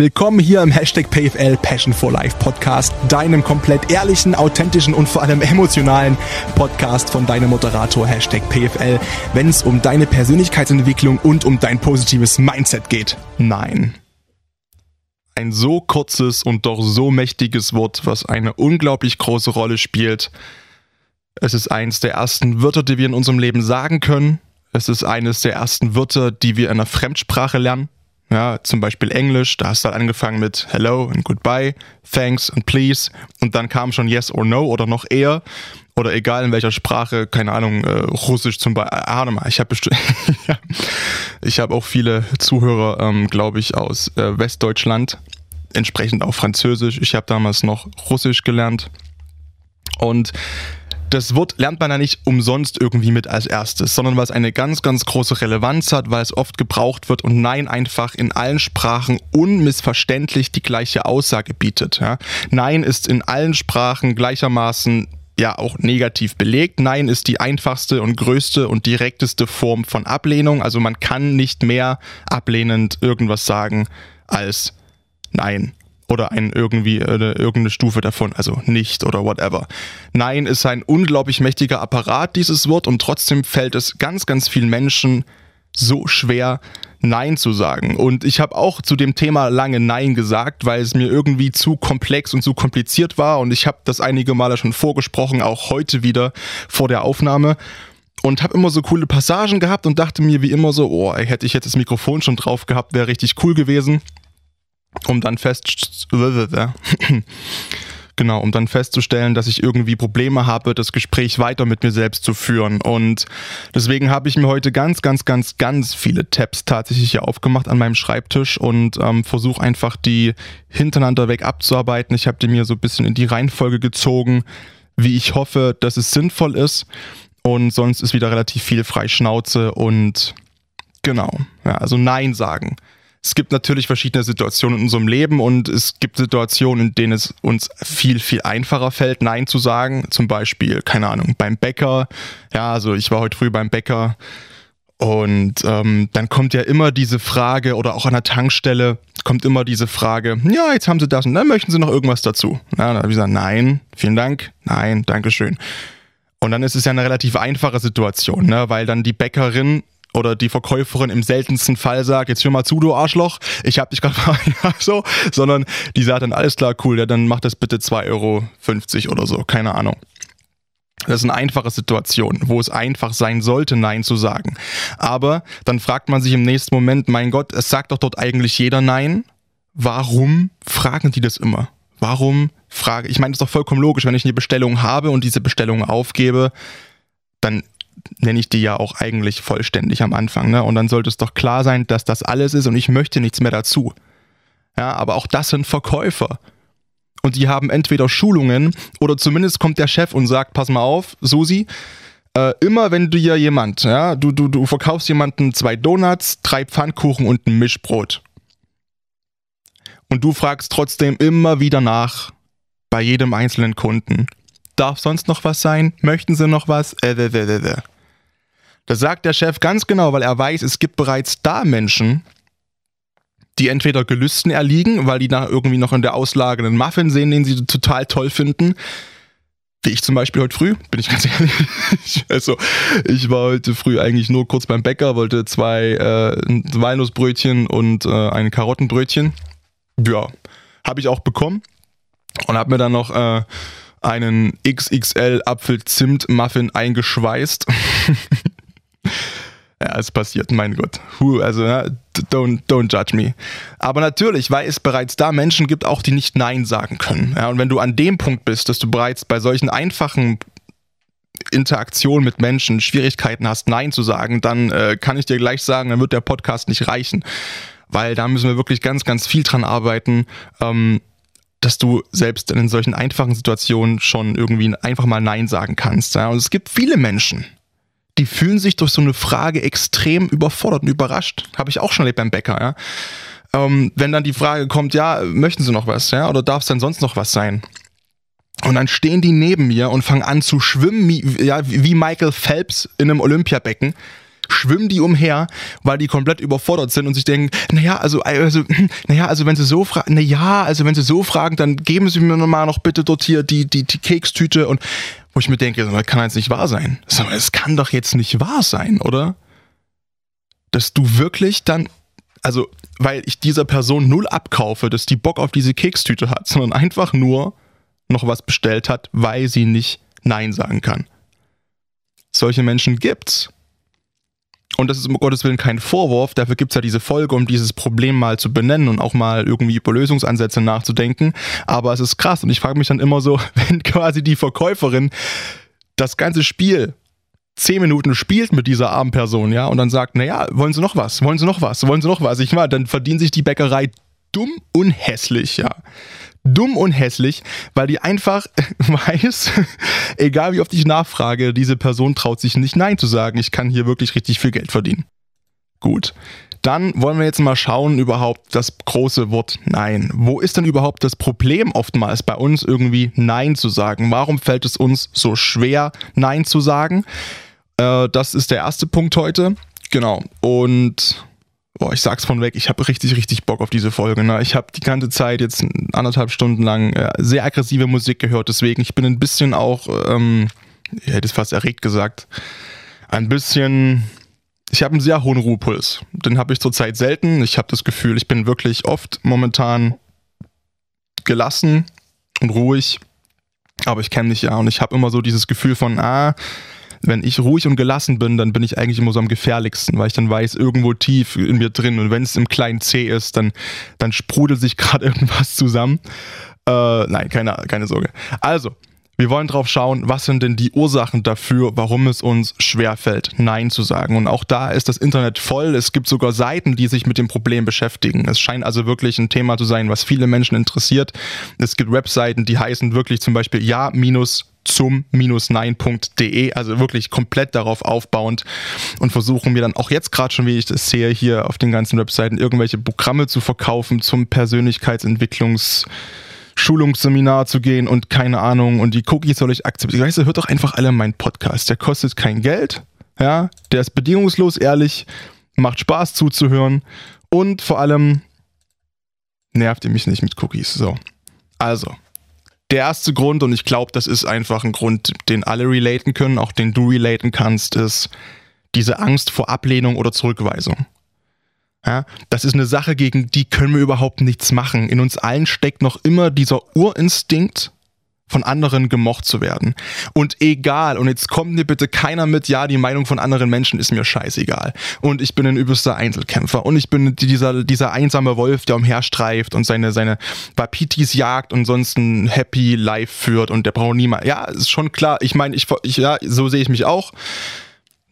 Willkommen hier im Hashtag PFL Passion for Life Podcast, deinem komplett ehrlichen, authentischen und vor allem emotionalen Podcast von deinem Moderator Hashtag PFL, wenn es um deine Persönlichkeitsentwicklung und um dein positives Mindset geht. Nein. Ein so kurzes und doch so mächtiges Wort, was eine unglaublich große Rolle spielt. Es ist eins der ersten Wörter, die wir in unserem Leben sagen können. Es ist eines der ersten Wörter, die wir in einer Fremdsprache lernen. Ja, zum Beispiel Englisch, da hast du halt angefangen mit Hello und Goodbye, Thanks und Please und dann kam schon Yes or No oder noch eher oder egal in welcher Sprache, keine Ahnung, äh, Russisch zum Beispiel. Ah, mal, ich habe ja, ich habe auch viele Zuhörer, ähm, glaube ich, aus äh, Westdeutschland, entsprechend auch Französisch. Ich habe damals noch Russisch gelernt und das Wort lernt man ja nicht umsonst irgendwie mit als erstes, sondern weil es eine ganz, ganz große Relevanz hat, weil es oft gebraucht wird und Nein einfach in allen Sprachen unmissverständlich die gleiche Aussage bietet. Ja. Nein ist in allen Sprachen gleichermaßen ja auch negativ belegt. Nein ist die einfachste und größte und direkteste Form von Ablehnung. Also man kann nicht mehr ablehnend irgendwas sagen als Nein oder ein irgendwie äh, irgendeine Stufe davon, also nicht oder whatever. Nein ist ein unglaublich mächtiger Apparat, dieses Wort, und trotzdem fällt es ganz, ganz vielen Menschen so schwer, Nein zu sagen. Und ich habe auch zu dem Thema lange Nein gesagt, weil es mir irgendwie zu komplex und zu kompliziert war. Und ich habe das einige Male schon vorgesprochen, auch heute wieder vor der Aufnahme. Und habe immer so coole Passagen gehabt und dachte mir wie immer so, oh, hätte ich jetzt das Mikrofon schon drauf gehabt, wäre richtig cool gewesen um dann fest genau, um dann festzustellen, dass ich irgendwie Probleme habe, das Gespräch weiter mit mir selbst zu führen. Und deswegen habe ich mir heute ganz, ganz, ganz, ganz viele Tabs tatsächlich hier aufgemacht an meinem Schreibtisch und ähm, versuche einfach die hintereinander weg abzuarbeiten. Ich habe die mir so ein bisschen in die Reihenfolge gezogen, wie ich hoffe, dass es sinnvoll ist. Und sonst ist wieder relativ viel Freischnauze und genau, ja, also Nein sagen es gibt natürlich verschiedene Situationen in unserem Leben und es gibt Situationen, in denen es uns viel, viel einfacher fällt, Nein zu sagen. Zum Beispiel, keine Ahnung, beim Bäcker. Ja, also ich war heute früh beim Bäcker und ähm, dann kommt ja immer diese Frage oder auch an der Tankstelle kommt immer diese Frage, ja, jetzt haben Sie das und dann möchten Sie noch irgendwas dazu. Ja, dann habe ich gesagt, nein, vielen Dank, nein, Dankeschön. Und dann ist es ja eine relativ einfache Situation, ne? weil dann die Bäckerin oder die Verkäuferin im seltensten Fall sagt, jetzt hör mal zu, du Arschloch, ich hab dich gerade ja, so, sondern die sagt dann, alles klar, cool, ja, dann mach das bitte 2,50 Euro oder so, keine Ahnung. Das ist eine einfache Situation, wo es einfach sein sollte, Nein zu sagen. Aber dann fragt man sich im nächsten Moment, mein Gott, es sagt doch dort eigentlich jeder Nein. Warum fragen die das immer? Warum frage ich? meine, das ist doch vollkommen logisch, wenn ich eine Bestellung habe und diese Bestellung aufgebe, dann nenne ich die ja auch eigentlich vollständig am Anfang. Ne? Und dann sollte es doch klar sein, dass das alles ist und ich möchte nichts mehr dazu. Ja, aber auch das sind Verkäufer. Und die haben entweder Schulungen oder zumindest kommt der Chef und sagt, pass mal auf, Susi, äh, immer wenn du dir jemand, ja, du, du, du verkaufst jemanden zwei Donuts, drei Pfannkuchen und ein Mischbrot. Und du fragst trotzdem immer wieder nach bei jedem einzelnen Kunden. Darf sonst noch was sein? Möchten Sie noch was? Äh, äh, äh, äh. Das sagt der Chef ganz genau, weil er weiß, es gibt bereits da Menschen, die entweder Gelüsten erliegen, weil die da irgendwie noch in der Auslage einen Muffin sehen, den sie total toll finden. Wie ich zum Beispiel heute früh, bin ich ganz ehrlich. also, ich war heute früh eigentlich nur kurz beim Bäcker, wollte zwei äh, Walnussbrötchen und äh, ein Karottenbrötchen. Ja, habe ich auch bekommen und habe mir dann noch äh, einen XXL Apfel-Zimt-Muffin eingeschweißt. ja, es passiert, mein Gott. Huh, also, don't, don't judge me. Aber natürlich, weil es bereits da Menschen gibt, auch die nicht Nein sagen können. Ja, und wenn du an dem Punkt bist, dass du bereits bei solchen einfachen Interaktionen mit Menschen Schwierigkeiten hast, Nein zu sagen, dann äh, kann ich dir gleich sagen, dann wird der Podcast nicht reichen. Weil da müssen wir wirklich ganz, ganz viel dran arbeiten. Ähm, dass du selbst in solchen einfachen Situationen schon irgendwie einfach mal Nein sagen kannst. Ja? Und es gibt viele Menschen, die fühlen sich durch so eine Frage extrem überfordert und überrascht. Habe ich auch schon erlebt beim Bäcker. Ja? Ähm, wenn dann die Frage kommt, ja, möchten Sie noch was? Ja? Oder darf es denn sonst noch was sein? Und dann stehen die neben mir und fangen an zu schwimmen, ja, wie Michael Phelps in einem Olympiabecken schwimmen die umher, weil die komplett überfordert sind und sich denken, naja, also, also, naja, also wenn sie so fragen, naja, also wenn sie so fragen, dann geben sie mir mal noch bitte dort hier die, die, die Kekstüte und wo ich mir denke, das kann jetzt nicht wahr sein. Es kann doch jetzt nicht wahr sein, oder? Dass du wirklich dann also weil ich dieser Person null abkaufe, dass die Bock auf diese Kekstüte hat, sondern einfach nur noch was bestellt hat, weil sie nicht Nein sagen kann. Solche Menschen gibt's. Und das ist um Gottes Willen kein Vorwurf, dafür gibt's ja diese Folge, um dieses Problem mal zu benennen und auch mal irgendwie über Lösungsansätze nachzudenken. Aber es ist krass und ich frage mich dann immer so, wenn quasi die Verkäuferin das ganze Spiel zehn Minuten spielt mit dieser armen Person, ja, und dann sagt, naja, wollen Sie noch was? Wollen Sie noch was? Wollen Sie noch was? Ich meine, dann verdient sich die Bäckerei dumm und hässlich, ja. Dumm und hässlich, weil die einfach weiß, egal wie oft ich nachfrage, diese Person traut sich nicht Nein zu sagen. Ich kann hier wirklich richtig viel Geld verdienen. Gut. Dann wollen wir jetzt mal schauen, überhaupt das große Wort Nein. Wo ist denn überhaupt das Problem oftmals bei uns irgendwie Nein zu sagen? Warum fällt es uns so schwer, Nein zu sagen? Äh, das ist der erste Punkt heute. Genau. Und boah, ich sag's von weg, ich habe richtig, richtig Bock auf diese Folge. Ne? Ich habe die ganze Zeit jetzt anderthalb Stunden lang äh, sehr aggressive Musik gehört, deswegen ich bin ein bisschen auch, ähm, ich hätte es fast erregt gesagt, ein bisschen. Ich habe einen sehr hohen Ruhepuls. Den habe ich zurzeit selten. Ich habe das Gefühl, ich bin wirklich oft momentan gelassen und ruhig. Aber ich kenne mich ja und ich habe immer so dieses Gefühl von, ah, wenn ich ruhig und gelassen bin, dann bin ich eigentlich immer so am gefährlichsten, weil ich dann weiß, irgendwo tief in mir drin und wenn es im kleinen C ist, dann, dann sprudelt sich gerade irgendwas zusammen. Äh, nein, keine, keine Sorge. Also, wir wollen drauf schauen, was sind denn die Ursachen dafür, warum es uns schwerfällt, Nein zu sagen. Und auch da ist das Internet voll. Es gibt sogar Seiten, die sich mit dem Problem beschäftigen. Es scheint also wirklich ein Thema zu sein, was viele Menschen interessiert. Es gibt Webseiten, die heißen wirklich zum Beispiel ja minus zum-nein.de, also wirklich komplett darauf aufbauend und versuchen mir dann auch jetzt gerade schon, wie ich das sehe, hier auf den ganzen Webseiten irgendwelche Programme zu verkaufen zum Persönlichkeitsentwicklungs- Schulungsseminar zu gehen und keine Ahnung und die Cookies soll ich akzeptieren. Weißt du, hört doch einfach alle meinen Podcast. Der kostet kein Geld, ja, der ist bedingungslos ehrlich, macht Spaß zuzuhören und vor allem nervt ihr mich nicht mit Cookies. So. Also, der erste Grund, und ich glaube, das ist einfach ein Grund, den alle relaten können, auch den du relaten kannst, ist diese Angst vor Ablehnung oder Zurückweisung. Ja, das ist eine Sache, gegen die können wir überhaupt nichts machen. In uns allen steckt noch immer dieser Urinstinkt, von anderen gemocht zu werden. Und egal, und jetzt kommt mir bitte keiner mit, ja, die Meinung von anderen Menschen ist mir scheißegal. Und ich bin ein übelster Einzelkämpfer. Und ich bin dieser, dieser einsame Wolf, der umherstreift und seine, seine Wapitis jagt und sonst ein Happy Life führt und der braucht niemand. Ja, ist schon klar. Ich meine, ich, ich, ja, so sehe ich mich auch.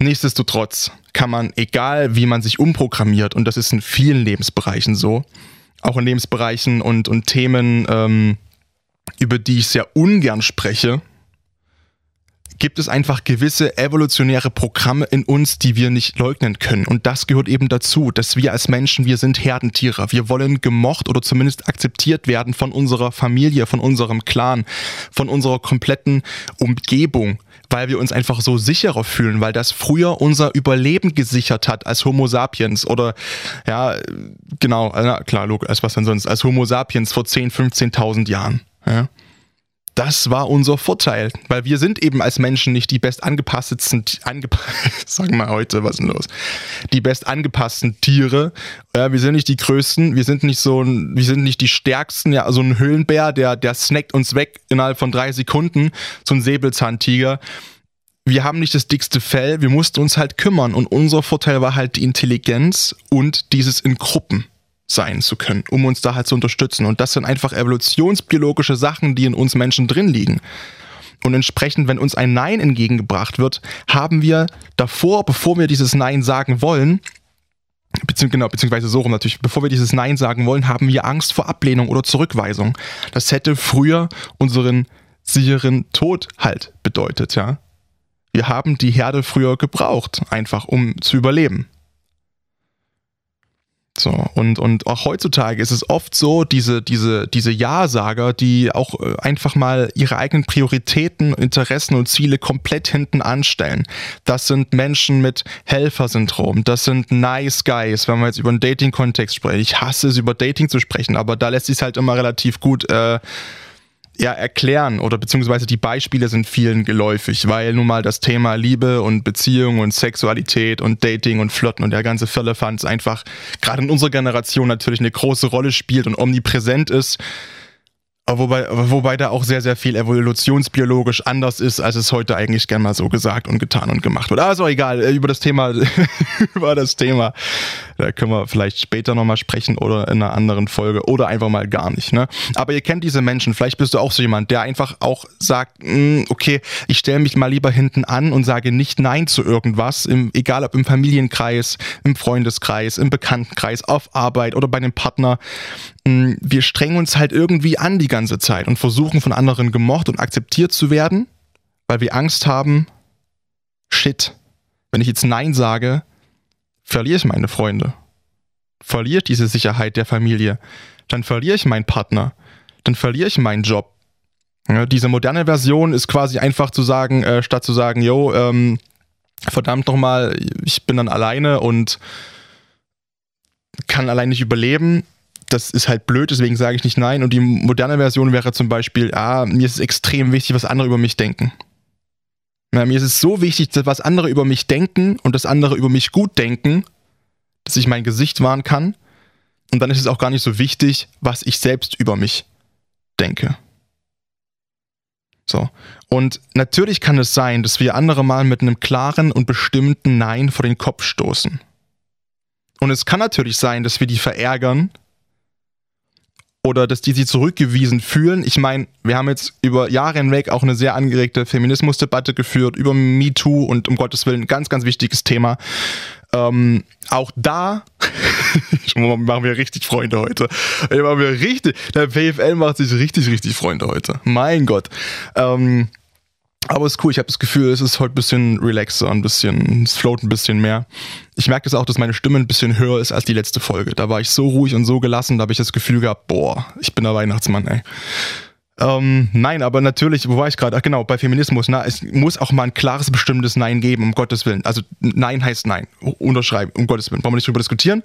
Nichtsdestotrotz kann man, egal wie man sich umprogrammiert, und das ist in vielen Lebensbereichen so, auch in Lebensbereichen und, und Themen, ähm, über die ich sehr ungern spreche, gibt es einfach gewisse evolutionäre Programme in uns, die wir nicht leugnen können. Und das gehört eben dazu, dass wir als Menschen, wir sind Herdentiere. Wir wollen gemocht oder zumindest akzeptiert werden von unserer Familie, von unserem Clan, von unserer kompletten Umgebung, weil wir uns einfach so sicherer fühlen, weil das früher unser Überleben gesichert hat als Homo sapiens oder ja, genau, na klar, als was denn sonst, als Homo sapiens vor 10, 15.000 Jahren. Ja. Das war unser Vorteil, weil wir sind eben als Menschen nicht die best angepassten, angepa sagen wir heute, was ist denn los? Die best angepassten Tiere. Ja, wir sind nicht die größten, wir sind nicht so ein, wir sind nicht die stärksten, ja, so ein Höhlenbär, der, der snackt uns weg innerhalb von drei Sekunden, so ein Säbelzahntiger. Wir haben nicht das dickste Fell, wir mussten uns halt kümmern und unser Vorteil war halt die Intelligenz und dieses in Gruppen sein zu können, um uns da halt zu unterstützen. Und das sind einfach evolutionsbiologische Sachen, die in uns Menschen drin liegen. Und entsprechend, wenn uns ein Nein entgegengebracht wird, haben wir davor, bevor wir dieses Nein sagen wollen, bezieh genau, beziehungsweise so rum natürlich, bevor wir dieses Nein sagen wollen, haben wir Angst vor Ablehnung oder Zurückweisung. Das hätte früher unseren sicheren Tod halt bedeutet, ja. Wir haben die Herde früher gebraucht, einfach um zu überleben. So, und, und auch heutzutage ist es oft so, diese, diese, diese Ja-Sager, die auch äh, einfach mal ihre eigenen Prioritäten, Interessen und Ziele komplett hinten anstellen. Das sind Menschen mit Helfersyndrom, das sind Nice Guys, wenn wir jetzt über einen Dating-Kontext sprechen. Ich hasse es, über Dating zu sprechen, aber da lässt sich halt immer relativ gut äh, ja, erklären oder beziehungsweise die Beispiele sind vielen geläufig, weil nun mal das Thema Liebe und Beziehung und Sexualität und Dating und Flirten und der ganze Firlefanz einfach gerade in unserer Generation natürlich eine große Rolle spielt und omnipräsent ist. Wobei, wobei da auch sehr, sehr viel evolutionsbiologisch anders ist, als es heute eigentlich gern mal so gesagt und getan und gemacht wird. Also egal, äh, über das Thema, über das Thema, da können wir vielleicht später nochmal sprechen oder in einer anderen Folge oder einfach mal gar nicht. Ne? Aber ihr kennt diese Menschen, vielleicht bist du auch so jemand, der einfach auch sagt, hm, okay, ich stelle mich mal lieber hinten an und sage nicht Nein zu irgendwas, im, egal ob im Familienkreis, im Freundeskreis, im Bekanntenkreis, auf Arbeit oder bei einem Partner. Hm, wir strengen uns halt irgendwie an die ganze Zeit und versuchen von anderen gemocht und akzeptiert zu werden, weil wir Angst haben, shit, wenn ich jetzt Nein sage, verliere ich meine Freunde, verliere ich diese Sicherheit der Familie, dann verliere ich meinen Partner, dann verliere ich meinen Job. Ja, diese moderne Version ist quasi einfach zu sagen, äh, statt zu sagen, yo, ähm, verdammt nochmal, ich bin dann alleine und kann allein nicht überleben, das ist halt blöd, deswegen sage ich nicht nein. Und die moderne Version wäre zum Beispiel, ah, mir ist es extrem wichtig, was andere über mich denken. Ja, mir ist es so wichtig, was andere über mich denken und dass andere über mich gut denken, dass ich mein Gesicht wahren kann. Und dann ist es auch gar nicht so wichtig, was ich selbst über mich denke. So. Und natürlich kann es sein, dass wir andere mal mit einem klaren und bestimmten Nein vor den Kopf stoßen. Und es kann natürlich sein, dass wir die verärgern, oder dass die sich zurückgewiesen fühlen. Ich meine, wir haben jetzt über Jahre hinweg auch eine sehr angeregte Feminismusdebatte geführt, über MeToo und um Gottes Willen, ganz, ganz wichtiges Thema. Ähm, auch da machen wir richtig Freunde heute. Machen wir richtig, der PFL macht sich richtig, richtig Freunde heute. Mein Gott. Ähm, aber es ist cool, ich habe das Gefühl, es ist heute ein bisschen relaxer, ein bisschen, es float ein bisschen mehr. Ich merke das auch, dass meine Stimme ein bisschen höher ist als die letzte Folge. Da war ich so ruhig und so gelassen, da habe ich das Gefühl gehabt, boah, ich bin der Weihnachtsmann, ey. Ähm, nein, aber natürlich, wo war ich gerade? Ach genau, bei Feminismus. Na, es muss auch mal ein klares, bestimmtes Nein geben, um Gottes Willen. Also Nein heißt Nein. Unterschreiben, um Gottes Willen. Wollen wir nicht drüber diskutieren.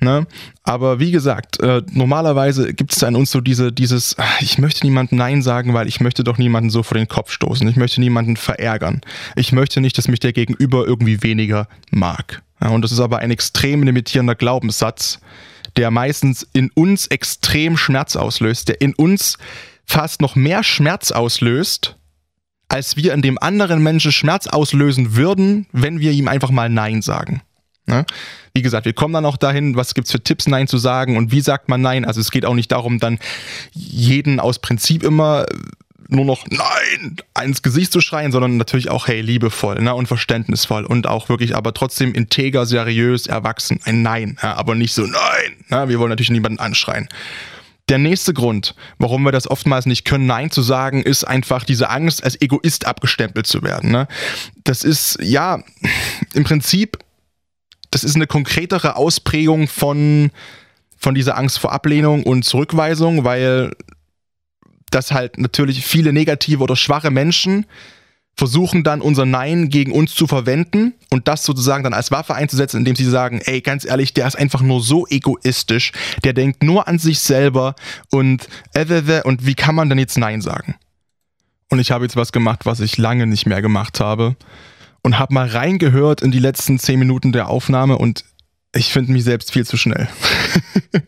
Ne? Aber wie gesagt, äh, normalerweise gibt es an uns so diese, dieses, ich möchte niemandem Nein sagen, weil ich möchte doch niemanden so vor den Kopf stoßen. Ich möchte niemanden verärgern. Ich möchte nicht, dass mich der Gegenüber irgendwie weniger mag. Ja, und das ist aber ein extrem limitierender Glaubenssatz, der meistens in uns extrem Schmerz auslöst, der in uns fast noch mehr Schmerz auslöst, als wir in dem anderen Menschen Schmerz auslösen würden, wenn wir ihm einfach mal Nein sagen. Ne? Wie gesagt, wir kommen dann auch dahin, was gibt es für Tipps, Nein zu sagen und wie sagt man Nein. Also es geht auch nicht darum, dann jeden aus Prinzip immer nur noch Nein ins Gesicht zu schreien, sondern natürlich auch, hey, liebevoll ne, und verständnisvoll und auch wirklich aber trotzdem integer, seriös, erwachsen. Ein Nein, ja, aber nicht so Nein. Ne, wir wollen natürlich niemanden anschreien. Der nächste Grund, warum wir das oftmals nicht können, Nein zu sagen, ist einfach diese Angst, als Egoist abgestempelt zu werden. Ne? Das ist, ja, im Prinzip, das ist eine konkretere Ausprägung von, von dieser Angst vor Ablehnung und Zurückweisung, weil das halt natürlich viele negative oder schwache Menschen versuchen dann unser Nein gegen uns zu verwenden und das sozusagen dann als Waffe einzusetzen, indem sie sagen, ey, ganz ehrlich, der ist einfach nur so egoistisch, der denkt nur an sich selber und äh, und wie kann man denn jetzt Nein sagen? Und ich habe jetzt was gemacht, was ich lange nicht mehr gemacht habe und habe mal reingehört in die letzten zehn Minuten der Aufnahme und ich finde mich selbst viel zu schnell.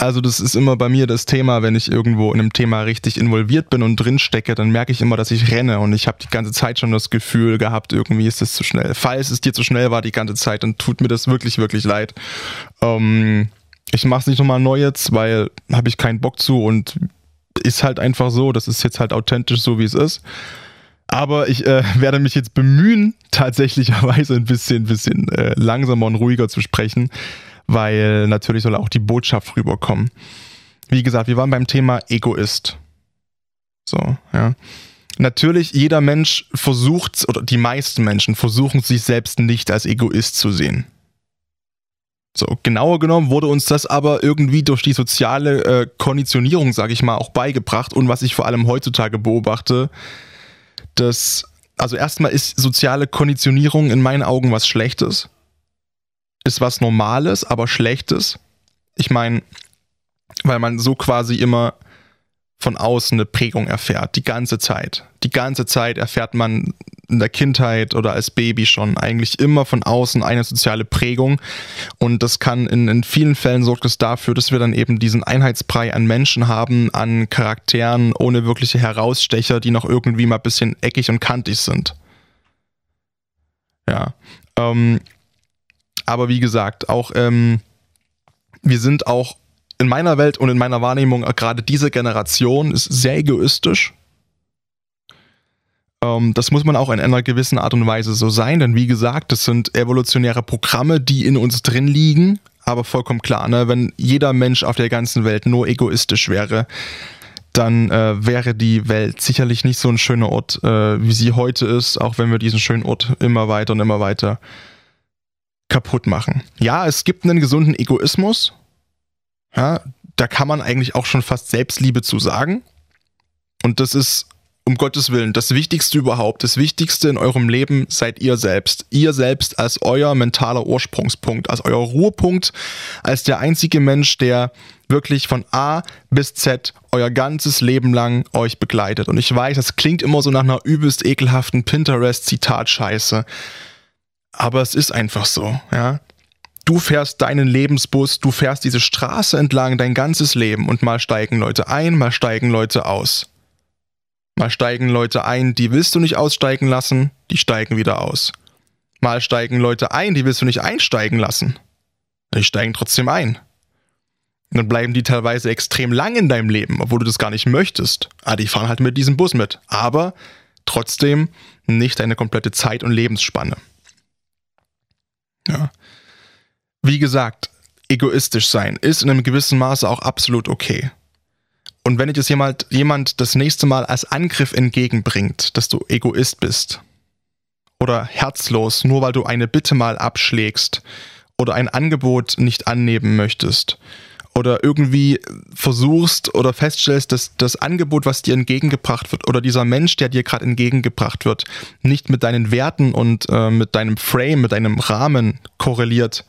Also das ist immer bei mir das Thema, wenn ich irgendwo in einem Thema richtig involviert bin und drin stecke, dann merke ich immer, dass ich renne und ich habe die ganze Zeit schon das Gefühl gehabt, irgendwie ist es zu schnell. Falls es dir zu schnell war die ganze Zeit, dann tut mir das wirklich, wirklich leid. Ähm, ich mache es nicht nochmal neu jetzt, weil habe ich keinen Bock zu und ist halt einfach so, das ist jetzt halt authentisch so, wie es ist. Aber ich äh, werde mich jetzt bemühen, tatsächlicherweise ein bisschen, bisschen äh, langsamer und ruhiger zu sprechen weil natürlich soll auch die Botschaft rüberkommen. Wie gesagt, wir waren beim Thema Egoist. So, ja. Natürlich, jeder Mensch versucht, oder die meisten Menschen versuchen sich selbst nicht als Egoist zu sehen. So, genauer genommen wurde uns das aber irgendwie durch die soziale äh, Konditionierung, sage ich mal, auch beigebracht. Und was ich vor allem heutzutage beobachte, dass, also erstmal ist soziale Konditionierung in meinen Augen was Schlechtes. Ist was Normales, aber Schlechtes. Ich meine, weil man so quasi immer von außen eine Prägung erfährt, die ganze Zeit. Die ganze Zeit erfährt man in der Kindheit oder als Baby schon eigentlich immer von außen eine soziale Prägung. Und das kann in, in vielen Fällen sorgt es dafür, dass wir dann eben diesen Einheitsbrei an Menschen haben, an Charakteren ohne wirkliche Herausstecher, die noch irgendwie mal ein bisschen eckig und kantig sind. Ja. Ähm, aber wie gesagt, auch ähm, wir sind auch in meiner Welt und in meiner Wahrnehmung, äh, gerade diese Generation ist sehr egoistisch. Ähm, das muss man auch in einer gewissen Art und Weise so sein, denn wie gesagt, das sind evolutionäre Programme, die in uns drin liegen. Aber vollkommen klar, ne? wenn jeder Mensch auf der ganzen Welt nur egoistisch wäre, dann äh, wäre die Welt sicherlich nicht so ein schöner Ort, äh, wie sie heute ist, auch wenn wir diesen schönen Ort immer weiter und immer weiter kaputt machen. Ja, es gibt einen gesunden Egoismus, ja, da kann man eigentlich auch schon fast Selbstliebe zu sagen. Und das ist um Gottes Willen das Wichtigste überhaupt. Das Wichtigste in eurem Leben seid ihr selbst. Ihr selbst als euer mentaler Ursprungspunkt, als euer Ruhepunkt, als der einzige Mensch, der wirklich von A bis Z euer ganzes Leben lang euch begleitet. Und ich weiß, das klingt immer so nach einer übelst ekelhaften Pinterest-Zitat-Scheiße. Aber es ist einfach so, ja du fährst deinen Lebensbus, du fährst diese Straße entlang dein ganzes Leben und mal steigen Leute ein, mal steigen Leute aus. Mal steigen Leute ein, die willst du nicht aussteigen lassen, die steigen wieder aus. Mal steigen Leute ein, die willst du nicht einsteigen lassen. Die steigen trotzdem ein. Und dann bleiben die teilweise extrem lang in deinem Leben, obwohl du das gar nicht möchtest. Ah, die fahren halt mit diesem Bus mit. Aber trotzdem nicht deine komplette Zeit und Lebensspanne. Ja. Wie gesagt, egoistisch sein ist in einem gewissen Maße auch absolut okay. Und wenn dir das jemand, jemand das nächste Mal als Angriff entgegenbringt, dass du Egoist bist oder herzlos, nur weil du eine Bitte mal abschlägst oder ein Angebot nicht annehmen möchtest oder irgendwie versuchst oder feststellst, dass das Angebot, was dir entgegengebracht wird oder dieser Mensch, der dir gerade entgegengebracht wird, nicht mit deinen Werten und äh, mit deinem Frame, mit deinem Rahmen korreliert,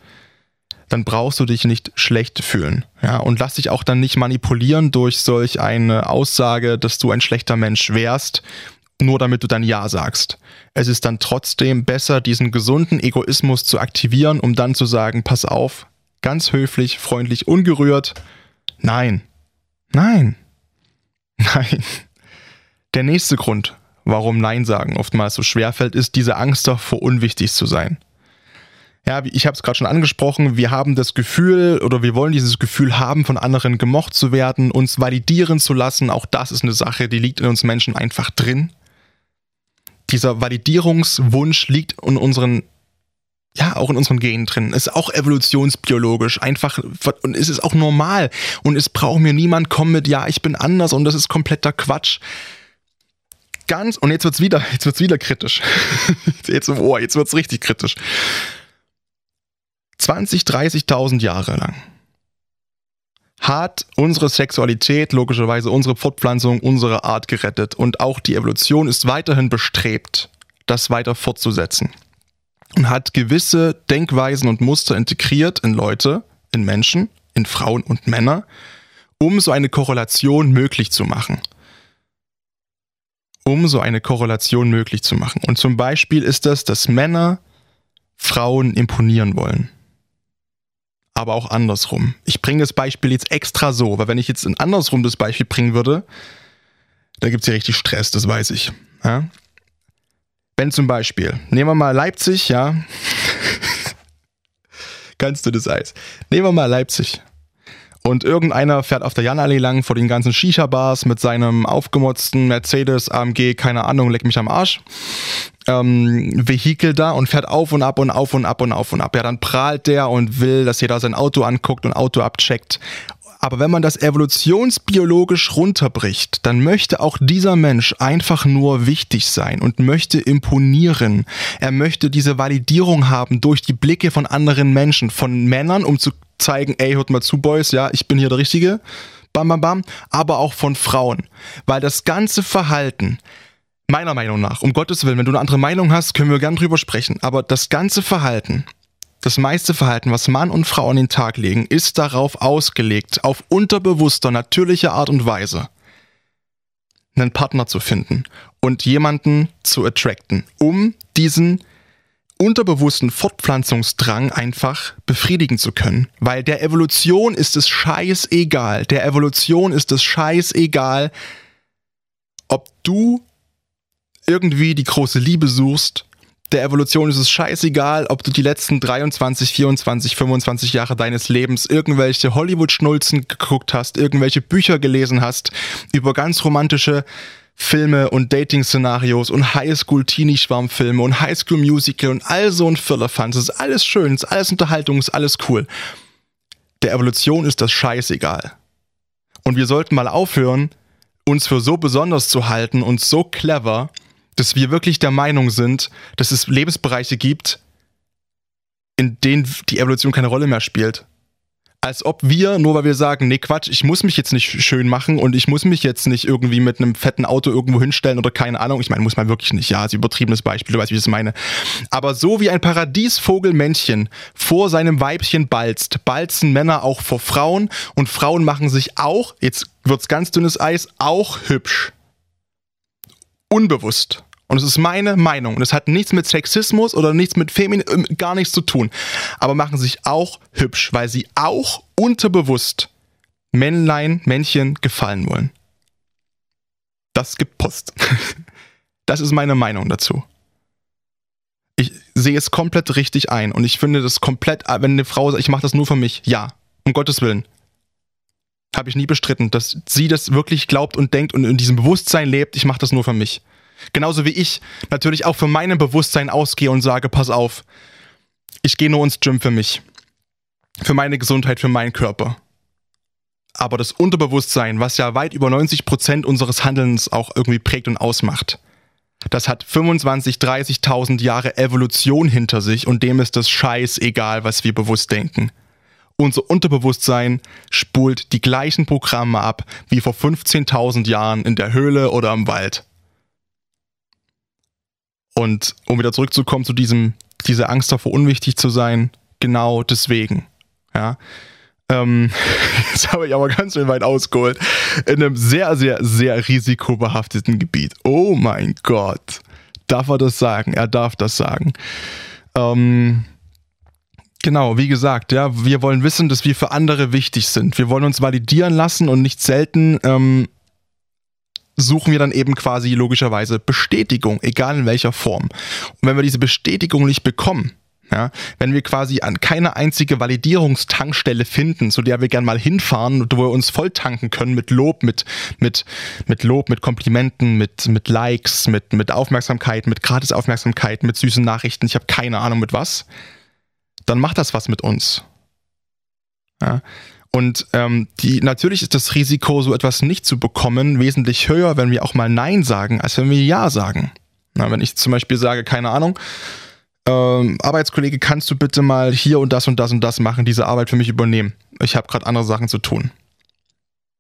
dann brauchst du dich nicht schlecht fühlen. Ja, und lass dich auch dann nicht manipulieren durch solch eine Aussage, dass du ein schlechter Mensch wärst, nur damit du dann Ja sagst. Es ist dann trotzdem besser, diesen gesunden Egoismus zu aktivieren, um dann zu sagen, pass auf, ganz höflich, freundlich, ungerührt, nein, nein, nein. Der nächste Grund, warum Nein sagen oftmals so schwer fällt, ist diese Angst davor, unwichtig zu sein. Ja, ich habe es gerade schon angesprochen, wir haben das Gefühl oder wir wollen dieses Gefühl haben, von anderen gemocht zu werden, uns validieren zu lassen. Auch das ist eine Sache, die liegt in uns Menschen einfach drin. Dieser Validierungswunsch liegt in unseren, ja, auch in unseren Genen drin. Ist auch evolutionsbiologisch einfach und es ist auch normal. Und es braucht mir niemand kommen mit, ja, ich bin anders und das ist kompletter Quatsch ganz, und jetzt wird's wieder, jetzt wird's wieder kritisch. jetzt, oh, jetzt wird's richtig kritisch. 20, 30.000 Jahre lang hat unsere Sexualität, logischerweise unsere Fortpflanzung, unsere Art gerettet. Und auch die Evolution ist weiterhin bestrebt, das weiter fortzusetzen. Und hat gewisse Denkweisen und Muster integriert in Leute, in Menschen, in Frauen und Männer, um so eine Korrelation möglich zu machen. Um so eine Korrelation möglich zu machen. Und zum Beispiel ist das, dass Männer Frauen imponieren wollen aber auch andersrum. Ich bringe das Beispiel jetzt extra so, weil wenn ich jetzt ein andersrum das Beispiel bringen würde, da gibt es ja richtig Stress, das weiß ich. Ja? Wenn zum Beispiel, nehmen wir mal Leipzig, ja. Kannst du das Eis? Nehmen wir mal Leipzig. Und irgendeiner fährt auf der Janallee lang vor den ganzen Shisha-Bars mit seinem aufgemotzten Mercedes AMG, keine Ahnung, leck mich am Arsch ähm, Vehikel da und fährt auf und ab und auf und ab und auf und ab. Ja, dann prahlt der und will, dass jeder sein Auto anguckt und Auto abcheckt. Aber wenn man das evolutionsbiologisch runterbricht, dann möchte auch dieser Mensch einfach nur wichtig sein und möchte imponieren. Er möchte diese Validierung haben durch die Blicke von anderen Menschen, von Männern, um zu zeigen, ey, hört mal zu, Boys, ja, ich bin hier der Richtige. Bam, bam, bam. Aber auch von Frauen. Weil das ganze Verhalten, meiner Meinung nach, um Gottes Willen, wenn du eine andere Meinung hast, können wir gern drüber sprechen. Aber das ganze Verhalten das meiste Verhalten, was Mann und Frau an den Tag legen, ist darauf ausgelegt, auf unterbewusster, natürliche Art und Weise einen Partner zu finden und jemanden zu attracten, um diesen unterbewussten Fortpflanzungsdrang einfach befriedigen zu können. Weil der Evolution ist es scheißegal. Der Evolution ist es scheißegal, ob du irgendwie die große Liebe suchst der Evolution ist es scheißegal, ob du die letzten 23, 24, 25 Jahre deines Lebens irgendwelche Hollywood-Schnulzen geguckt hast, irgendwelche Bücher gelesen hast über ganz romantische Filme und Dating-Szenarios und Highschool-Teenie-Schwarmfilme und Highschool-Musical und all so ein Firlefanz. Das ist alles schön, das ist alles Unterhaltung, das ist alles cool. Der Evolution ist das scheißegal. Und wir sollten mal aufhören, uns für so besonders zu halten und so clever, dass wir wirklich der Meinung sind, dass es Lebensbereiche gibt, in denen die Evolution keine Rolle mehr spielt. Als ob wir, nur weil wir sagen, nee Quatsch, ich muss mich jetzt nicht schön machen und ich muss mich jetzt nicht irgendwie mit einem fetten Auto irgendwo hinstellen oder keine Ahnung. Ich meine, muss man wirklich nicht, ja, ist ein übertriebenes Beispiel, du weißt, wie ich das meine. Aber so wie ein Paradiesvogelmännchen vor seinem Weibchen balzt, balzen Männer auch vor Frauen und Frauen machen sich auch, jetzt wird's ganz dünnes Eis, auch hübsch unbewusst. Und es ist meine Meinung. Und es hat nichts mit Sexismus oder nichts mit Feminin, ähm, gar nichts zu tun. Aber machen sich auch hübsch, weil sie auch unterbewusst Männlein, Männchen gefallen wollen. Das gibt Post. Das ist meine Meinung dazu. Ich sehe es komplett richtig ein und ich finde das komplett, wenn eine Frau sagt, ich mache das nur für mich, ja, um Gottes Willen. Habe ich nie bestritten, dass sie das wirklich glaubt und denkt und in diesem Bewusstsein lebt, ich mache das nur für mich. Genauso wie ich natürlich auch für meinem Bewusstsein ausgehe und sage, pass auf, ich gehe nur ins Gym für mich. Für meine Gesundheit, für meinen Körper. Aber das Unterbewusstsein, was ja weit über 90 Prozent unseres Handelns auch irgendwie prägt und ausmacht, das hat 25, 30.000 Jahre Evolution hinter sich und dem ist es scheißegal, was wir bewusst denken. Unser Unterbewusstsein spult die gleichen Programme ab wie vor 15.000 Jahren in der Höhle oder im Wald. Und um wieder zurückzukommen zu diesem, dieser Angst davor, unwichtig zu sein, genau deswegen. Ja. Ähm, jetzt habe ich aber ganz schön weit ausgeholt. In einem sehr, sehr, sehr risikobehafteten Gebiet. Oh mein Gott. Darf er das sagen? Er darf das sagen. Ähm, Genau, wie gesagt, ja, wir wollen wissen, dass wir für andere wichtig sind. Wir wollen uns validieren lassen und nicht selten ähm, suchen wir dann eben quasi logischerweise Bestätigung, egal in welcher Form. Und wenn wir diese Bestätigung nicht bekommen, ja, wenn wir quasi an keine einzige Validierungstankstelle finden, zu der wir gern mal hinfahren, wo wir uns voll tanken können mit Lob, mit, mit, mit Lob, mit Komplimenten, mit, mit Likes, mit, mit Aufmerksamkeit, mit Gratisaufmerksamkeit, mit süßen Nachrichten, ich habe keine Ahnung mit was, dann macht das was mit uns. Ja. Und ähm, die, natürlich ist das Risiko, so etwas nicht zu bekommen, wesentlich höher, wenn wir auch mal Nein sagen, als wenn wir Ja sagen. Na, wenn ich zum Beispiel sage, keine Ahnung, ähm, Arbeitskollege, kannst du bitte mal hier und das und das und das machen, diese Arbeit für mich übernehmen? Ich habe gerade andere Sachen zu tun.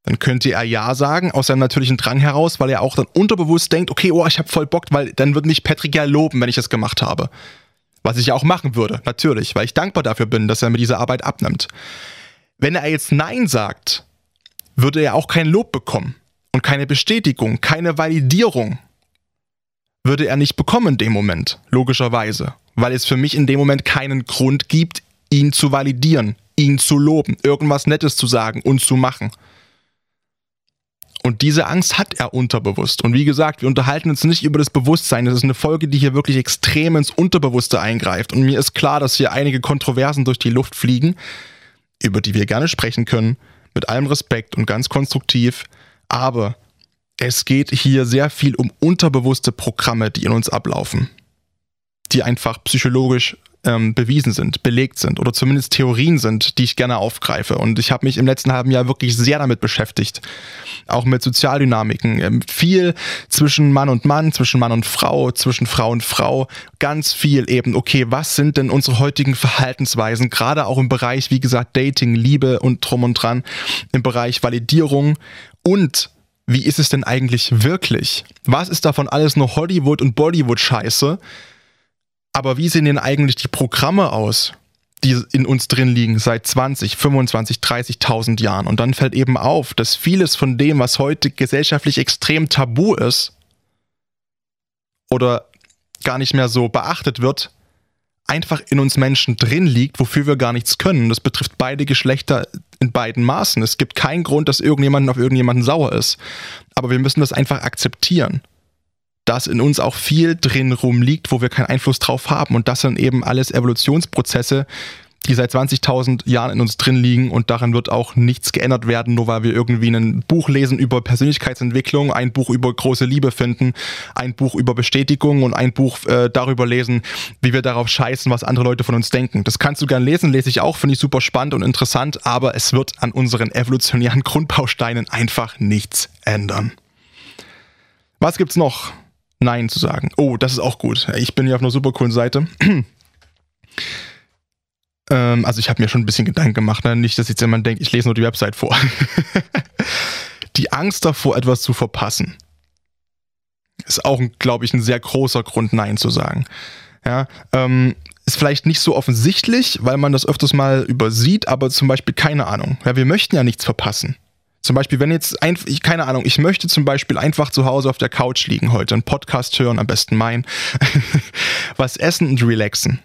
Dann könnte er Ja sagen, aus seinem natürlichen Drang heraus, weil er auch dann unterbewusst denkt, okay, oh, ich habe voll Bock, weil dann wird mich Patrick ja loben, wenn ich das gemacht habe. Was ich auch machen würde, natürlich, weil ich dankbar dafür bin, dass er mir diese Arbeit abnimmt. Wenn er jetzt Nein sagt, würde er auch kein Lob bekommen und keine Bestätigung, keine Validierung. Würde er nicht bekommen in dem Moment, logischerweise, weil es für mich in dem Moment keinen Grund gibt, ihn zu validieren, ihn zu loben, irgendwas Nettes zu sagen und zu machen. Und diese Angst hat er unterbewusst. Und wie gesagt, wir unterhalten uns nicht über das Bewusstsein. Das ist eine Folge, die hier wirklich extrem ins Unterbewusste eingreift. Und mir ist klar, dass hier einige Kontroversen durch die Luft fliegen, über die wir gerne sprechen können, mit allem Respekt und ganz konstruktiv. Aber es geht hier sehr viel um unterbewusste Programme, die in uns ablaufen, die einfach psychologisch ähm, bewiesen sind, belegt sind oder zumindest Theorien sind, die ich gerne aufgreife. Und ich habe mich im letzten halben Jahr wirklich sehr damit beschäftigt. Auch mit Sozialdynamiken. Ähm, viel zwischen Mann und Mann, zwischen Mann und Frau, zwischen Frau und Frau. Ganz viel eben, okay, was sind denn unsere heutigen Verhaltensweisen, gerade auch im Bereich, wie gesagt, Dating, Liebe und drum und dran, im Bereich Validierung und wie ist es denn eigentlich wirklich? Was ist davon alles nur Hollywood und Bollywood-Scheiße? Aber wie sehen denn eigentlich die Programme aus, die in uns drin liegen seit 20, 25, 30.000 Jahren? Und dann fällt eben auf, dass vieles von dem, was heute gesellschaftlich extrem tabu ist oder gar nicht mehr so beachtet wird, einfach in uns Menschen drin liegt, wofür wir gar nichts können. Das betrifft beide Geschlechter in beiden Maßen. Es gibt keinen Grund, dass irgendjemand auf irgendjemanden sauer ist. Aber wir müssen das einfach akzeptieren. Dass in uns auch viel drin rumliegt, wo wir keinen Einfluss drauf haben. Und das sind eben alles Evolutionsprozesse, die seit 20.000 Jahren in uns drin liegen und daran wird auch nichts geändert werden, nur weil wir irgendwie ein Buch lesen über Persönlichkeitsentwicklung, ein Buch über große Liebe finden, ein Buch über Bestätigung und ein Buch äh, darüber lesen, wie wir darauf scheißen, was andere Leute von uns denken. Das kannst du gern lesen, lese ich auch, finde ich super spannend und interessant, aber es wird an unseren evolutionären Grundbausteinen einfach nichts ändern. Was gibt's noch? Nein zu sagen. Oh, das ist auch gut. Ich bin hier auf einer super coolen Seite. Ähm, also ich habe mir schon ein bisschen Gedanken gemacht, ne? nicht, dass jetzt jemand denkt, ich lese nur die Website vor. die Angst davor, etwas zu verpassen, ist auch, glaube ich, ein sehr großer Grund, Nein zu sagen. Ja, ähm, ist vielleicht nicht so offensichtlich, weil man das öfters mal übersieht, aber zum Beispiel keine Ahnung. Ja, wir möchten ja nichts verpassen. Zum Beispiel, wenn jetzt, ein, ich, keine Ahnung, ich möchte zum Beispiel einfach zu Hause auf der Couch liegen heute, einen Podcast hören, am besten mein, was essen und relaxen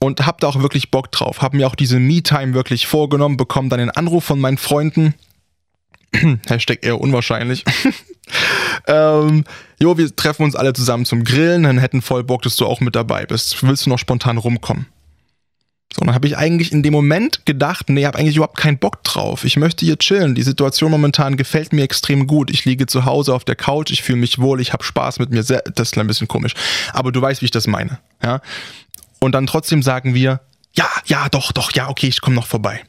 und hab da auch wirklich Bock drauf. Hab mir auch diese Me-Time wirklich vorgenommen, bekomme dann den Anruf von meinen Freunden. Hashtag eher unwahrscheinlich. ähm, jo, wir treffen uns alle zusammen zum Grillen, dann hätten voll Bock, dass du auch mit dabei bist. Willst du noch spontan rumkommen? So, dann habe ich eigentlich in dem Moment gedacht, nee, ich habe eigentlich überhaupt keinen Bock drauf. Ich möchte hier chillen. Die Situation momentan gefällt mir extrem gut. Ich liege zu Hause auf der Couch, ich fühle mich wohl, ich habe Spaß mit mir. Das ist ein bisschen komisch. Aber du weißt, wie ich das meine. Ja? und dann trotzdem sagen wir, ja, ja, doch, doch, ja, okay, ich komme noch vorbei.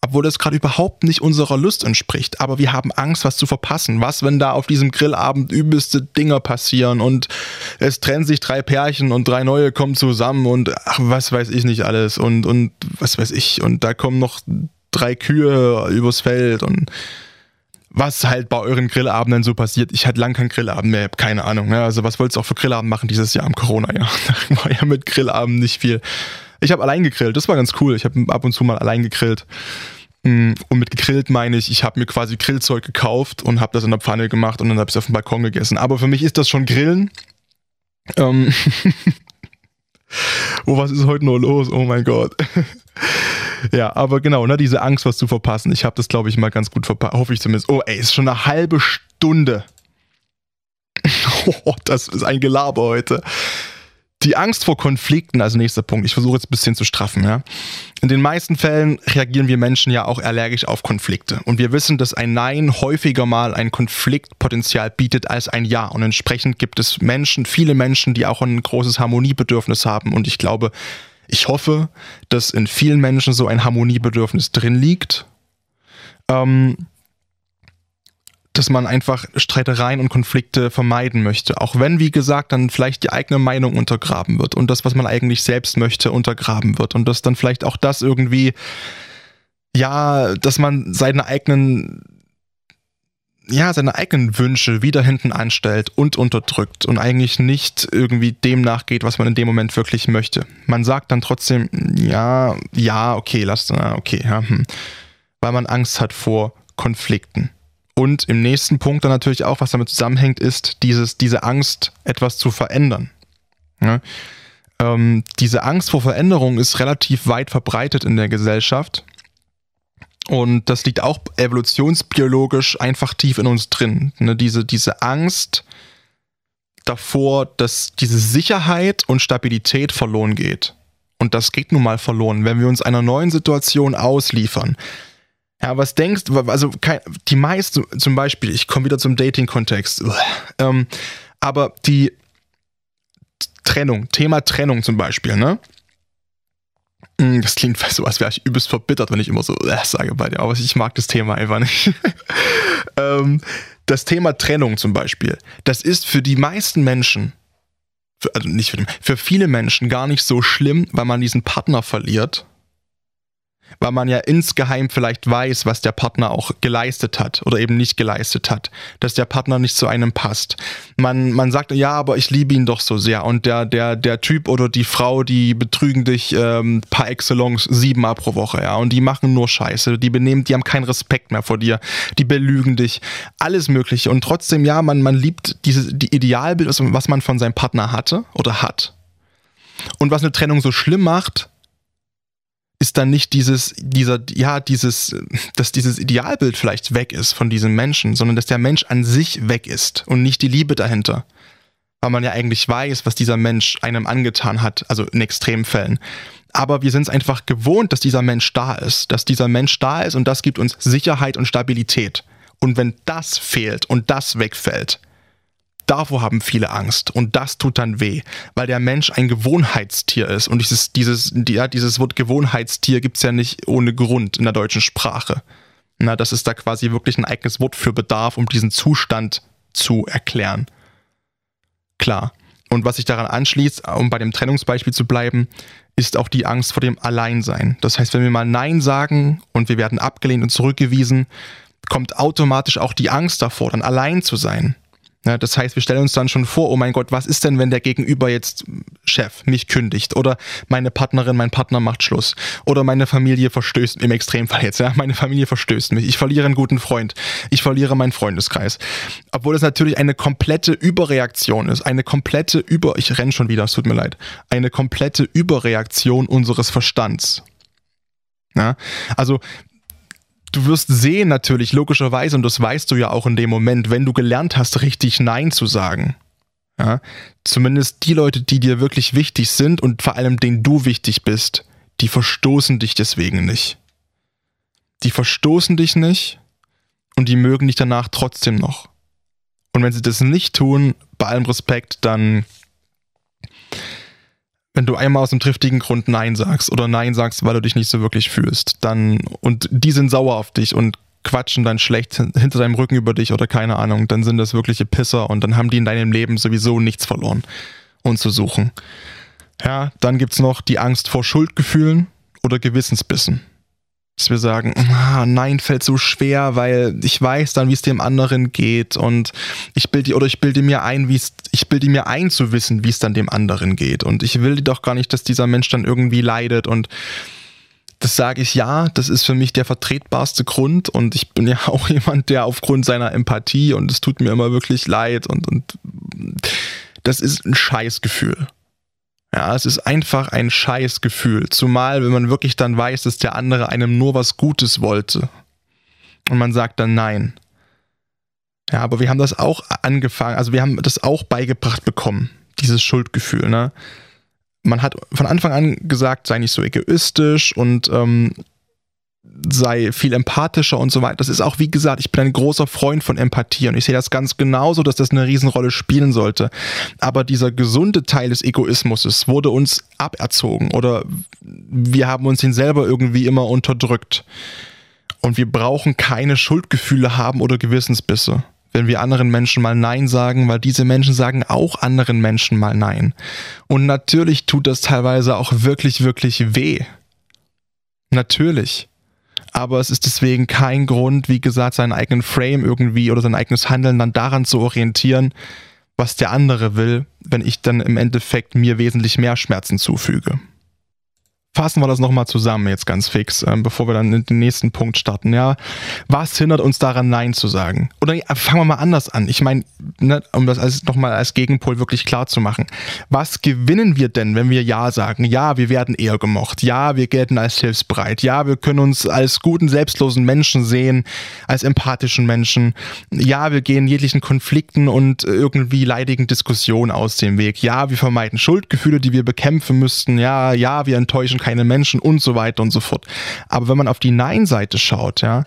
Obwohl das gerade überhaupt nicht unserer Lust entspricht. Aber wir haben Angst, was zu verpassen. Was, wenn da auf diesem Grillabend übelste Dinger passieren und es trennen sich drei Pärchen und drei neue kommen zusammen und ach, was weiß ich nicht alles und, und was weiß ich. Und da kommen noch drei Kühe übers Feld und was halt bei euren Grillabenden so passiert. Ich hatte lang keinen Grillabend mehr, keine Ahnung. Ja, also was wolltest du auch für Grillabend machen dieses Jahr im Corona-Jahr? Da war ja mit Grillabend nicht viel. Ich habe allein gegrillt, das war ganz cool. Ich habe ab und zu mal allein gegrillt. Mm, und mit gegrillt meine ich, ich habe mir quasi Grillzeug gekauft und habe das in der Pfanne gemacht und dann habe ich es auf dem Balkon gegessen. Aber für mich ist das schon Grillen. Ähm oh, was ist heute nur los? Oh mein Gott. ja, aber genau, ne, diese Angst, was zu verpassen. Ich habe das, glaube ich, mal ganz gut verpasst. Hoffe ich zumindest. Oh, ey, ist schon eine halbe Stunde. oh, das ist ein Gelaber heute. Die Angst vor Konflikten als nächster Punkt. Ich versuche jetzt ein bisschen zu straffen, ja. In den meisten Fällen reagieren wir Menschen ja auch allergisch auf Konflikte. Und wir wissen, dass ein Nein häufiger mal ein Konfliktpotenzial bietet als ein Ja. Und entsprechend gibt es Menschen, viele Menschen, die auch ein großes Harmoniebedürfnis haben. Und ich glaube, ich hoffe, dass in vielen Menschen so ein Harmoniebedürfnis drin liegt. Ähm, dass man einfach Streitereien und Konflikte vermeiden möchte. Auch wenn, wie gesagt, dann vielleicht die eigene Meinung untergraben wird und das, was man eigentlich selbst möchte, untergraben wird. Und dass dann vielleicht auch das irgendwie, ja, dass man seine eigenen ja, seine eigenen Wünsche wieder hinten anstellt und unterdrückt und eigentlich nicht irgendwie dem nachgeht, was man in dem Moment wirklich möchte. Man sagt dann trotzdem, ja, ja, okay, lass, okay, ja, hm. weil man Angst hat vor Konflikten. Und im nächsten Punkt dann natürlich auch, was damit zusammenhängt, ist dieses, diese Angst, etwas zu verändern. Ja? Ähm, diese Angst vor Veränderung ist relativ weit verbreitet in der Gesellschaft und das liegt auch evolutionsbiologisch einfach tief in uns drin. Ne? Diese, diese Angst davor, dass diese Sicherheit und Stabilität verloren geht. Und das geht nun mal verloren, wenn wir uns einer neuen Situation ausliefern. Ja, was denkst du, also die meisten, zum Beispiel, ich komme wieder zum Dating-Kontext, ähm, aber die Trennung, Thema Trennung zum Beispiel, ne? Hm, das klingt so, als wäre ich übelst verbittert, wenn ich immer so äh, sage bei dir, aber ich mag das Thema einfach nicht. ähm, das Thema Trennung zum Beispiel, das ist für die meisten Menschen, für, also nicht für, die, für viele Menschen gar nicht so schlimm, weil man diesen Partner verliert, weil man ja insgeheim vielleicht weiß, was der Partner auch geleistet hat oder eben nicht geleistet hat, dass der Partner nicht zu einem passt. Man, man sagt, ja, aber ich liebe ihn doch so sehr. Und der, der, der Typ oder die Frau, die betrügen dich ähm, par excellence siebenmal pro Woche, ja, und die machen nur Scheiße, die benehmen, die haben keinen Respekt mehr vor dir, die belügen dich, alles mögliche. Und trotzdem, ja, man, man liebt dieses, die Idealbild, was man von seinem Partner hatte oder hat. Und was eine Trennung so schlimm macht, ist dann nicht dieses, dieser, ja, dieses, dass dieses Idealbild vielleicht weg ist von diesem Menschen, sondern dass der Mensch an sich weg ist und nicht die Liebe dahinter. Weil man ja eigentlich weiß, was dieser Mensch einem angetan hat, also in Extremfällen. Aber wir sind es einfach gewohnt, dass dieser Mensch da ist, dass dieser Mensch da ist und das gibt uns Sicherheit und Stabilität. Und wenn das fehlt und das wegfällt, Davor haben viele Angst und das tut dann weh, weil der Mensch ein Gewohnheitstier ist und dieses, dieses, ja, dieses Wort Gewohnheitstier gibt es ja nicht ohne Grund in der deutschen Sprache. Na, das ist da quasi wirklich ein eigenes Wort für Bedarf, um diesen Zustand zu erklären. Klar. Und was sich daran anschließt, um bei dem Trennungsbeispiel zu bleiben, ist auch die Angst vor dem Alleinsein. Das heißt, wenn wir mal Nein sagen und wir werden abgelehnt und zurückgewiesen, kommt automatisch auch die Angst davor, dann allein zu sein. Das heißt, wir stellen uns dann schon vor, oh mein Gott, was ist denn, wenn der Gegenüber jetzt Chef mich kündigt oder meine Partnerin, mein Partner macht Schluss oder meine Familie verstößt, im Extremfall jetzt, ja, meine Familie verstößt mich, ich verliere einen guten Freund, ich verliere meinen Freundeskreis. Obwohl es natürlich eine komplette Überreaktion ist, eine komplette Über, ich renn schon wieder, es tut mir leid, eine komplette Überreaktion unseres Verstands. Ja, also du wirst sehen natürlich logischerweise, und das weißt du ja auch in dem Moment, wenn du gelernt hast, richtig Nein zu sagen. Ja, zumindest die Leute, die dir wirklich wichtig sind und vor allem denen du wichtig bist, die verstoßen dich deswegen nicht. Die verstoßen dich nicht und die mögen dich danach trotzdem noch. Und wenn sie das nicht tun, bei allem Respekt, dann wenn du einmal aus einem triftigen Grund Nein sagst oder Nein sagst, weil du dich nicht so wirklich fühlst, dann und die sind sauer auf dich und quatschen dann schlecht hinter deinem Rücken über dich oder keine Ahnung, dann sind das wirkliche Pisser und dann haben die in deinem Leben sowieso nichts verloren und zu suchen. Ja, dann gibt's noch die Angst vor Schuldgefühlen oder Gewissensbissen dass wir sagen, ah, nein, fällt so schwer, weil ich weiß dann, wie es dem anderen geht und ich bilde oder ich bilde mir ein, wie es ich bilde mir ein zu wissen, wie es dann dem anderen geht und ich will doch gar nicht, dass dieser Mensch dann irgendwie leidet und das sage ich ja, das ist für mich der vertretbarste Grund und ich bin ja auch jemand, der aufgrund seiner Empathie und es tut mir immer wirklich leid und, und das ist ein Scheißgefühl. Ja, es ist einfach ein Scheißgefühl. Zumal, wenn man wirklich dann weiß, dass der andere einem nur was Gutes wollte. Und man sagt dann nein. Ja, aber wir haben das auch angefangen, also wir haben das auch beigebracht bekommen, dieses Schuldgefühl. Ne? Man hat von Anfang an gesagt, sei nicht so egoistisch und ähm, sei viel empathischer und so weiter. Das ist auch, wie gesagt, ich bin ein großer Freund von Empathie und ich sehe das ganz genauso, dass das eine Riesenrolle spielen sollte. Aber dieser gesunde Teil des Egoismus wurde uns aberzogen oder wir haben uns ihn selber irgendwie immer unterdrückt. Und wir brauchen keine Schuldgefühle haben oder Gewissensbisse, wenn wir anderen Menschen mal Nein sagen, weil diese Menschen sagen auch anderen Menschen mal Nein. Und natürlich tut das teilweise auch wirklich, wirklich weh. Natürlich aber es ist deswegen kein Grund, wie gesagt, seinen eigenen Frame irgendwie oder sein eigenes Handeln dann daran zu orientieren, was der andere will, wenn ich dann im Endeffekt mir wesentlich mehr Schmerzen zufüge fassen wir das nochmal zusammen jetzt ganz fix, ähm, bevor wir dann in den nächsten Punkt starten. Ja, was hindert uns daran, Nein zu sagen? Oder fangen wir mal anders an. Ich meine, ne, um das als, nochmal als Gegenpol wirklich klar zu machen. Was gewinnen wir denn, wenn wir Ja sagen? Ja, wir werden eher gemocht. Ja, wir gelten als hilfsbereit. Ja, wir können uns als guten, selbstlosen Menschen sehen, als empathischen Menschen. Ja, wir gehen jeglichen Konflikten und irgendwie leidigen Diskussionen aus dem Weg. Ja, wir vermeiden Schuldgefühle, die wir bekämpfen müssten. Ja, ja, wir enttäuschen keine Menschen und so weiter und so fort. Aber wenn man auf die Nein-Seite schaut, ja,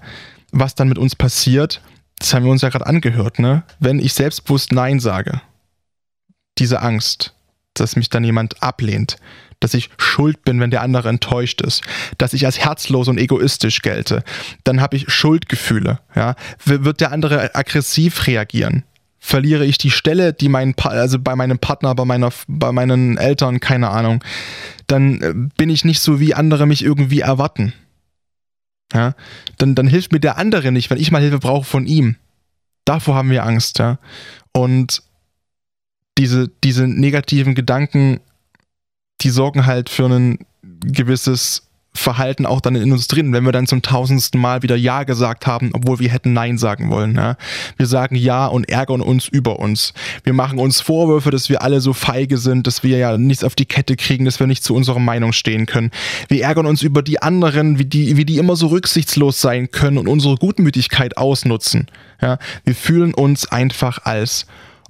was dann mit uns passiert, das haben wir uns ja gerade angehört, ne? Wenn ich selbstbewusst Nein sage, diese Angst, dass mich dann jemand ablehnt, dass ich schuld bin, wenn der andere enttäuscht ist, dass ich als herzlos und egoistisch gelte, dann habe ich Schuldgefühle. Ja? Wird der andere aggressiv reagieren? Verliere ich die Stelle, die mein pa also bei meinem Partner, bei meiner, bei meinen Eltern, keine Ahnung, dann äh, bin ich nicht so, wie andere mich irgendwie erwarten. Ja? Dann, dann hilft mir der andere nicht, wenn ich mal Hilfe brauche von ihm. Davor haben wir Angst, ja. Und diese, diese negativen Gedanken die sorgen halt für ein gewisses Verhalten auch dann in uns drin, wenn wir dann zum tausendsten Mal wieder Ja gesagt haben, obwohl wir hätten Nein sagen wollen. Ja? Wir sagen Ja und ärgern uns über uns. Wir machen uns Vorwürfe, dass wir alle so feige sind, dass wir ja nichts auf die Kette kriegen, dass wir nicht zu unserer Meinung stehen können. Wir ärgern uns über die anderen, wie die, wie die immer so rücksichtslos sein können und unsere Gutmütigkeit ausnutzen. Ja? Wir fühlen uns einfach als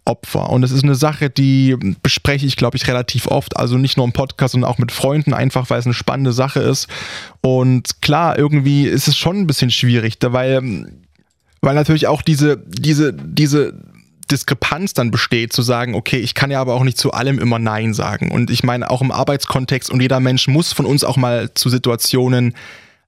Opfer. Und es ist eine Sache, die bespreche ich, glaube ich, relativ oft. Also nicht nur im Podcast, sondern auch mit Freunden, einfach weil es eine spannende Sache ist. Und klar, irgendwie ist es schon ein bisschen schwierig, weil, weil natürlich auch diese, diese, diese Diskrepanz dann besteht, zu sagen, okay, ich kann ja aber auch nicht zu allem immer Nein sagen. Und ich meine, auch im Arbeitskontext und jeder Mensch muss von uns auch mal zu Situationen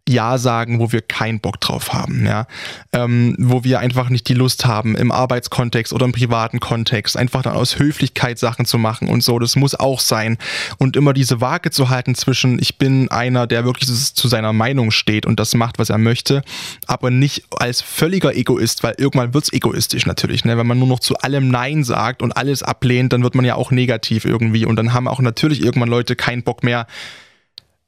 ja sagen, wo wir keinen Bock drauf haben, ja, ähm, wo wir einfach nicht die Lust haben, im Arbeitskontext oder im privaten Kontext einfach dann aus Höflichkeit Sachen zu machen und so. Das muss auch sein und immer diese Waage zu halten zwischen, ich bin einer, der wirklich zu seiner Meinung steht und das macht, was er möchte, aber nicht als völliger Egoist, weil irgendwann wird's egoistisch natürlich, ne? Wenn man nur noch zu allem Nein sagt und alles ablehnt, dann wird man ja auch negativ irgendwie und dann haben auch natürlich irgendwann Leute keinen Bock mehr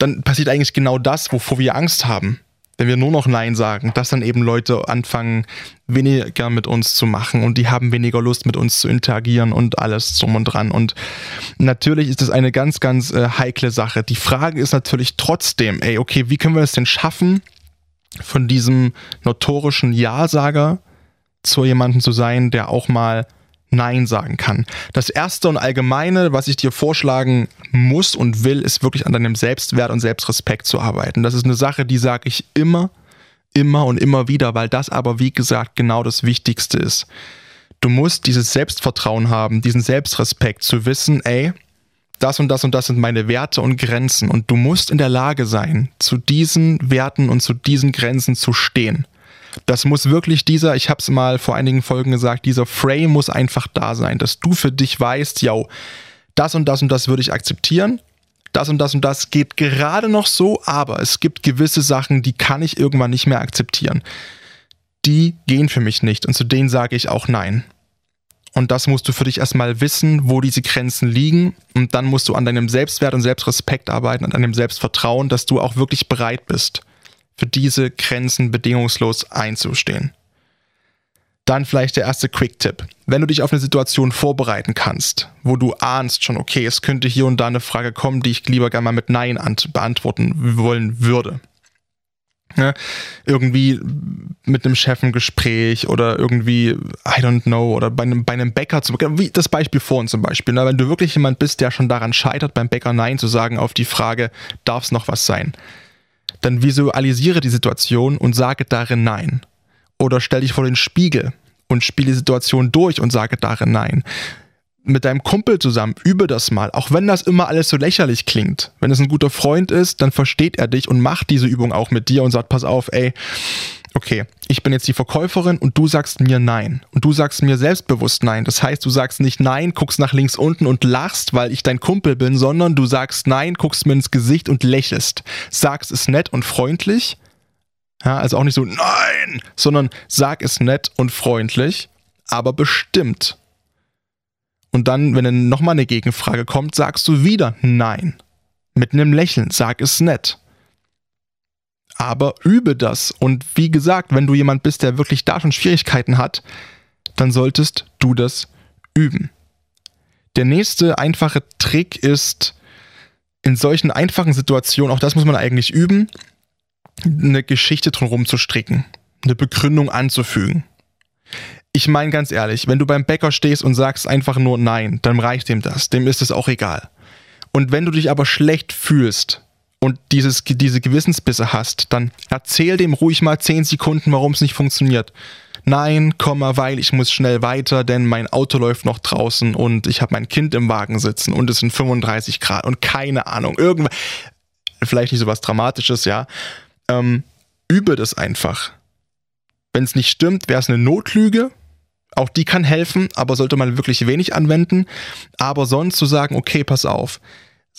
dann passiert eigentlich genau das, wovor wir Angst haben. Wenn wir nur noch Nein sagen, dass dann eben Leute anfangen, weniger mit uns zu machen und die haben weniger Lust, mit uns zu interagieren und alles drum und dran. Und natürlich ist das eine ganz, ganz äh, heikle Sache. Die Frage ist natürlich trotzdem, ey, okay, wie können wir es denn schaffen, von diesem notorischen Ja-Sager zu jemandem zu sein, der auch mal Nein sagen kann. Das erste und allgemeine, was ich dir vorschlagen muss und will, ist wirklich an deinem Selbstwert und Selbstrespekt zu arbeiten. Das ist eine Sache, die sage ich immer, immer und immer wieder, weil das aber, wie gesagt, genau das Wichtigste ist. Du musst dieses Selbstvertrauen haben, diesen Selbstrespekt zu wissen, ey, das und das und das sind meine Werte und Grenzen und du musst in der Lage sein, zu diesen Werten und zu diesen Grenzen zu stehen. Das muss wirklich dieser, ich habe es mal vor einigen Folgen gesagt, dieser Frame muss einfach da sein, dass du für dich weißt, ja, das und das und das würde ich akzeptieren. Das und das und das geht gerade noch so, aber es gibt gewisse Sachen, die kann ich irgendwann nicht mehr akzeptieren. Die gehen für mich nicht und zu denen sage ich auch nein. Und das musst du für dich erstmal wissen, wo diese Grenzen liegen. Und dann musst du an deinem Selbstwert und Selbstrespekt arbeiten, an deinem Selbstvertrauen, dass du auch wirklich bereit bist für diese Grenzen bedingungslos einzustehen. Dann vielleicht der erste Quick-Tipp. Wenn du dich auf eine Situation vorbereiten kannst, wo du ahnst schon, okay, es könnte hier und da eine Frage kommen, die ich lieber gerne mal mit Nein beantworten wollen würde. Ja, irgendwie mit einem Chef ein Gespräch oder irgendwie, I don't know, oder bei einem, bei einem Bäcker, zum, wie das Beispiel vorhin zum Beispiel. Ne? Wenn du wirklich jemand bist, der schon daran scheitert, beim Bäcker Nein zu sagen auf die Frage, darf es noch was sein? Dann visualisiere die Situation und sage darin Nein. Oder stell dich vor den Spiegel und spiele die Situation durch und sage darin Nein. Mit deinem Kumpel zusammen, übe das mal, auch wenn das immer alles so lächerlich klingt. Wenn es ein guter Freund ist, dann versteht er dich und macht diese Übung auch mit dir und sagt, pass auf, ey, okay, ich bin jetzt die Verkäuferin und du sagst mir nein. Und du sagst mir selbstbewusst nein. Das heißt, du sagst nicht nein, guckst nach links unten und lachst, weil ich dein Kumpel bin, sondern du sagst nein, guckst mir ins Gesicht und lächelst. Sagst es nett und freundlich. Ja, also auch nicht so nein, sondern sag es nett und freundlich, aber bestimmt. Und dann, wenn dann nochmal eine Gegenfrage kommt, sagst du wieder nein. Mit einem Lächeln, sag es nett aber übe das. Und wie gesagt, wenn du jemand bist, der wirklich da schon Schwierigkeiten hat, dann solltest du das üben. Der nächste einfache Trick ist, in solchen einfachen Situationen, auch das muss man eigentlich üben, eine Geschichte drumherum zu stricken, eine Begründung anzufügen. Ich meine ganz ehrlich, wenn du beim Bäcker stehst und sagst einfach nur Nein, dann reicht dem das, dem ist es auch egal. Und wenn du dich aber schlecht fühlst, und dieses, diese Gewissensbisse hast, dann erzähl dem ruhig mal 10 Sekunden, warum es nicht funktioniert. Nein, Komma, weil ich muss schnell weiter, denn mein Auto läuft noch draußen und ich habe mein Kind im Wagen sitzen und es sind 35 Grad und keine Ahnung, irgendwas, vielleicht nicht so was Dramatisches, ja. Ähm, übe das einfach. Wenn es nicht stimmt, wäre es eine Notlüge. Auch die kann helfen, aber sollte man wirklich wenig anwenden. Aber sonst zu sagen, okay, pass auf.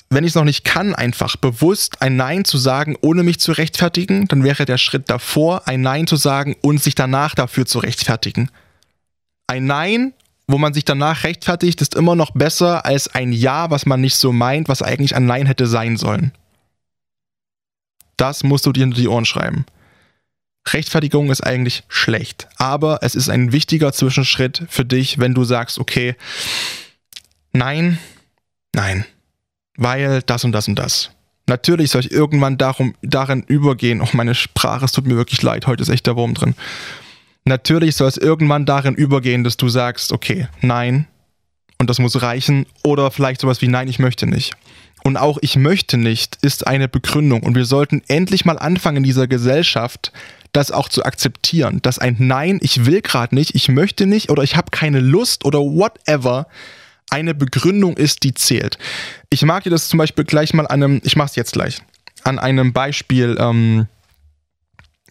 Wenn ich es noch nicht kann, einfach bewusst ein Nein zu sagen, ohne mich zu rechtfertigen, dann wäre der Schritt davor, ein Nein zu sagen und sich danach dafür zu rechtfertigen. Ein Nein, wo man sich danach rechtfertigt, ist immer noch besser als ein Ja, was man nicht so meint, was eigentlich ein Nein hätte sein sollen. Das musst du dir hinter die Ohren schreiben. Rechtfertigung ist eigentlich schlecht, aber es ist ein wichtiger Zwischenschritt für dich, wenn du sagst, okay, nein, nein, weil das und das und das. Natürlich soll ich irgendwann darum, darin übergehen, oh meine Sprache, es tut mir wirklich leid, heute ist echt der Wurm drin. Natürlich soll es irgendwann darin übergehen, dass du sagst, okay, nein, und das muss reichen, oder vielleicht sowas wie nein, ich möchte nicht. Und auch ich möchte nicht ist eine Begründung. Und wir sollten endlich mal anfangen in dieser Gesellschaft, das auch zu akzeptieren, dass ein Nein, ich will gerade nicht, ich möchte nicht oder ich habe keine Lust oder whatever eine Begründung ist, die zählt. Ich mag dir das zum Beispiel gleich mal an einem, ich mache jetzt gleich, an einem Beispiel ähm,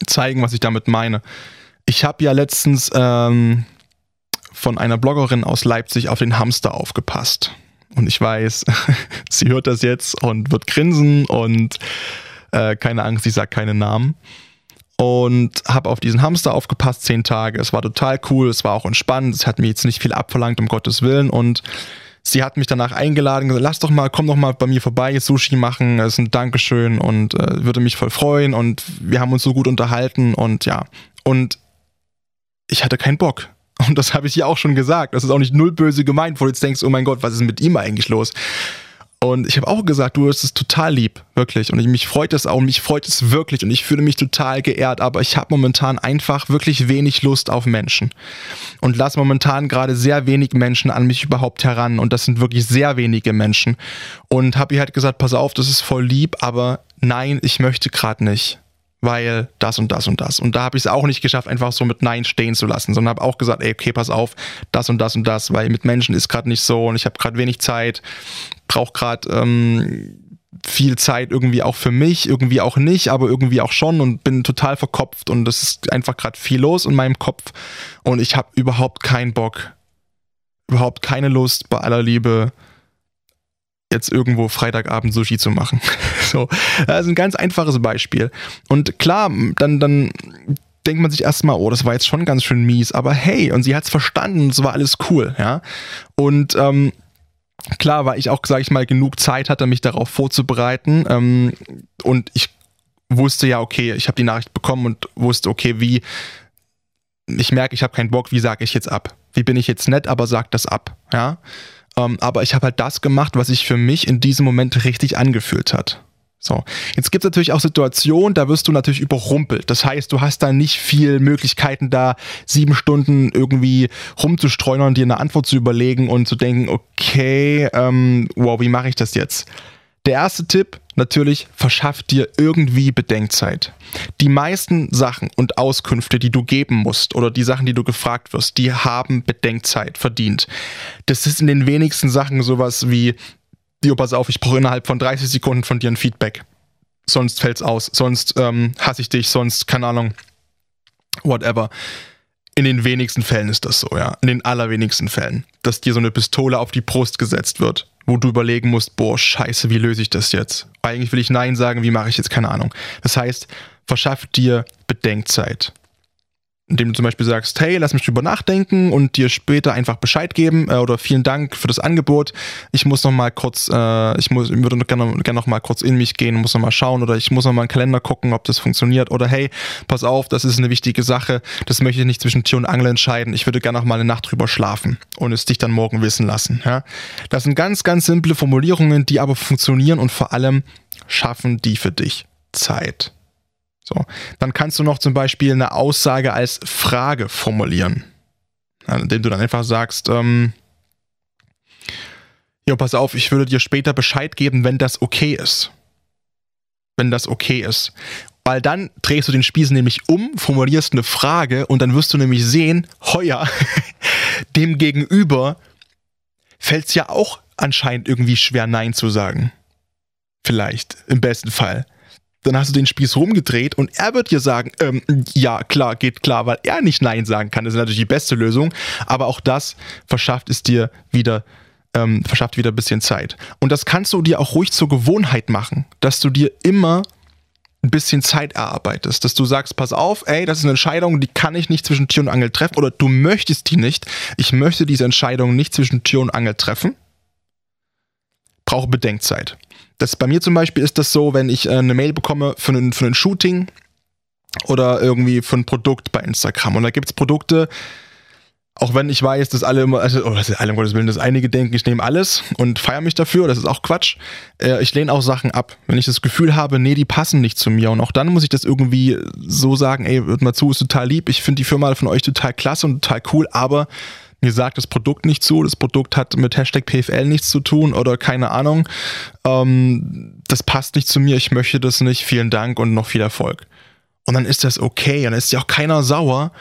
zeigen, was ich damit meine. Ich habe ja letztens ähm, von einer Bloggerin aus Leipzig auf den Hamster aufgepasst. Und ich weiß, sie hört das jetzt und wird grinsen und äh, keine Angst, ich sage keine Namen und habe auf diesen Hamster aufgepasst, zehn Tage. Es war total cool, es war auch entspannt, es hat mir jetzt nicht viel abverlangt, um Gottes Willen. Und sie hat mich danach eingeladen, gesagt, lass doch mal, komm doch mal bei mir vorbei, Sushi machen, es ist ein Dankeschön und äh, würde mich voll freuen. Und wir haben uns so gut unterhalten und ja. Und ich hatte keinen Bock. Und das habe ich ihr auch schon gesagt. Das ist auch nicht null böse gemeint, wo du jetzt denkst, oh mein Gott, was ist mit ihm eigentlich los? Und ich habe auch gesagt, du, es ist total lieb, wirklich. Und ich, mich freut es auch, mich freut es wirklich. Und ich fühle mich total geehrt, aber ich habe momentan einfach wirklich wenig Lust auf Menschen. Und lasse momentan gerade sehr wenig Menschen an mich überhaupt heran. Und das sind wirklich sehr wenige Menschen. Und habe ihr halt gesagt, pass auf, das ist voll lieb, aber nein, ich möchte gerade nicht weil das und das und das. Und da habe ich es auch nicht geschafft, einfach so mit Nein stehen zu lassen, sondern habe auch gesagt, ey, okay, pass auf, das und das und das, weil mit Menschen ist gerade nicht so und ich habe gerade wenig Zeit, brauche gerade ähm, viel Zeit irgendwie auch für mich, irgendwie auch nicht, aber irgendwie auch schon und bin total verkopft und es ist einfach gerade viel los in meinem Kopf und ich habe überhaupt keinen Bock, überhaupt keine Lust bei aller Liebe jetzt irgendwo Freitagabend Sushi zu machen. so, das ist ein ganz einfaches Beispiel. Und klar, dann, dann denkt man sich erstmal, oh, das war jetzt schon ganz schön mies, aber hey, und sie hat es verstanden, es war alles cool, ja. Und ähm, klar war ich auch, sage ich mal, genug Zeit hatte, mich darauf vorzubereiten. Ähm, und ich wusste ja, okay, ich habe die Nachricht bekommen und wusste, okay, wie, ich merke, ich habe keinen Bock, wie sage ich jetzt ab? Wie bin ich jetzt nett, aber sag das ab, ja? Ähm, aber ich habe halt das gemacht, was sich für mich in diesem Moment richtig angefühlt hat. So, jetzt gibt es natürlich auch Situationen, da wirst du natürlich überrumpelt. Das heißt, du hast da nicht viel Möglichkeiten, da sieben Stunden irgendwie rumzustreuen und dir eine Antwort zu überlegen und zu denken, okay, ähm, wow, wie mache ich das jetzt? Der erste Tipp, natürlich, verschaff dir irgendwie Bedenkzeit. Die meisten Sachen und Auskünfte, die du geben musst oder die Sachen, die du gefragt wirst, die haben Bedenkzeit verdient. Das ist in den wenigsten Sachen sowas wie, Dio, pass auf, ich brauche innerhalb von 30 Sekunden von dir ein Feedback. Sonst fällt's aus, sonst ähm, hasse ich dich, sonst, keine Ahnung, whatever. In den wenigsten Fällen ist das so, ja. In den allerwenigsten Fällen. Dass dir so eine Pistole auf die Brust gesetzt wird wo du überlegen musst, boah, scheiße, wie löse ich das jetzt? Eigentlich will ich Nein sagen, wie mache ich jetzt? Keine Ahnung. Das heißt, verschaff dir Bedenkzeit indem du zum Beispiel sagst, hey, lass mich drüber nachdenken und dir später einfach Bescheid geben äh, oder vielen Dank für das Angebot. Ich muss noch mal kurz, äh, ich muss, ich würde gerne, gerne noch mal kurz in mich gehen, muss noch mal schauen oder ich muss noch mal einen Kalender gucken, ob das funktioniert oder hey, pass auf, das ist eine wichtige Sache, das möchte ich nicht zwischen Tür und Angel entscheiden. Ich würde gerne noch mal eine Nacht drüber schlafen und es dich dann morgen wissen lassen. Ja? Das sind ganz, ganz simple Formulierungen, die aber funktionieren und vor allem schaffen die für dich Zeit. So, dann kannst du noch zum Beispiel eine Aussage als Frage formulieren, indem du dann einfach sagst, ähm, ja, pass auf, ich würde dir später Bescheid geben, wenn das okay ist. Wenn das okay ist. Weil dann drehst du den Spieß nämlich um, formulierst eine Frage und dann wirst du nämlich sehen, heuer, dem Gegenüber fällt es ja auch anscheinend irgendwie schwer, Nein zu sagen. Vielleicht, im besten Fall. Dann hast du den Spieß rumgedreht und er wird dir sagen, ähm, ja, klar, geht klar, weil er nicht Nein sagen kann. Das ist natürlich die beste Lösung, aber auch das verschafft es dir wieder ähm, verschafft wieder ein bisschen Zeit. Und das kannst du dir auch ruhig zur Gewohnheit machen, dass du dir immer ein bisschen Zeit erarbeitest, dass du sagst, pass auf, ey, das ist eine Entscheidung, die kann ich nicht zwischen Tür und Angel treffen oder du möchtest die nicht. Ich möchte diese Entscheidung nicht zwischen Tür und Angel treffen. Brauche Bedenkzeit. Das bei mir zum Beispiel ist das so, wenn ich äh, eine Mail bekomme für ein, für ein Shooting oder irgendwie für ein Produkt bei Instagram und da gibt es Produkte, auch wenn ich weiß, dass alle immer, also, oh, alle um Gottes Willen, dass einige denken, ich nehme alles und feiere mich dafür, das ist auch Quatsch. Äh, ich lehne auch Sachen ab. Wenn ich das Gefühl habe, nee, die passen nicht zu mir und auch dann muss ich das irgendwie so sagen, ey, hört mal zu, ist total lieb, ich finde die Firma von euch total klasse und total cool, aber mir sagt das Produkt nicht zu, das Produkt hat mit Hashtag PFL nichts zu tun oder keine Ahnung, ähm, das passt nicht zu mir, ich möchte das nicht, vielen Dank und noch viel Erfolg. Und dann ist das okay, dann ist ja auch keiner sauer,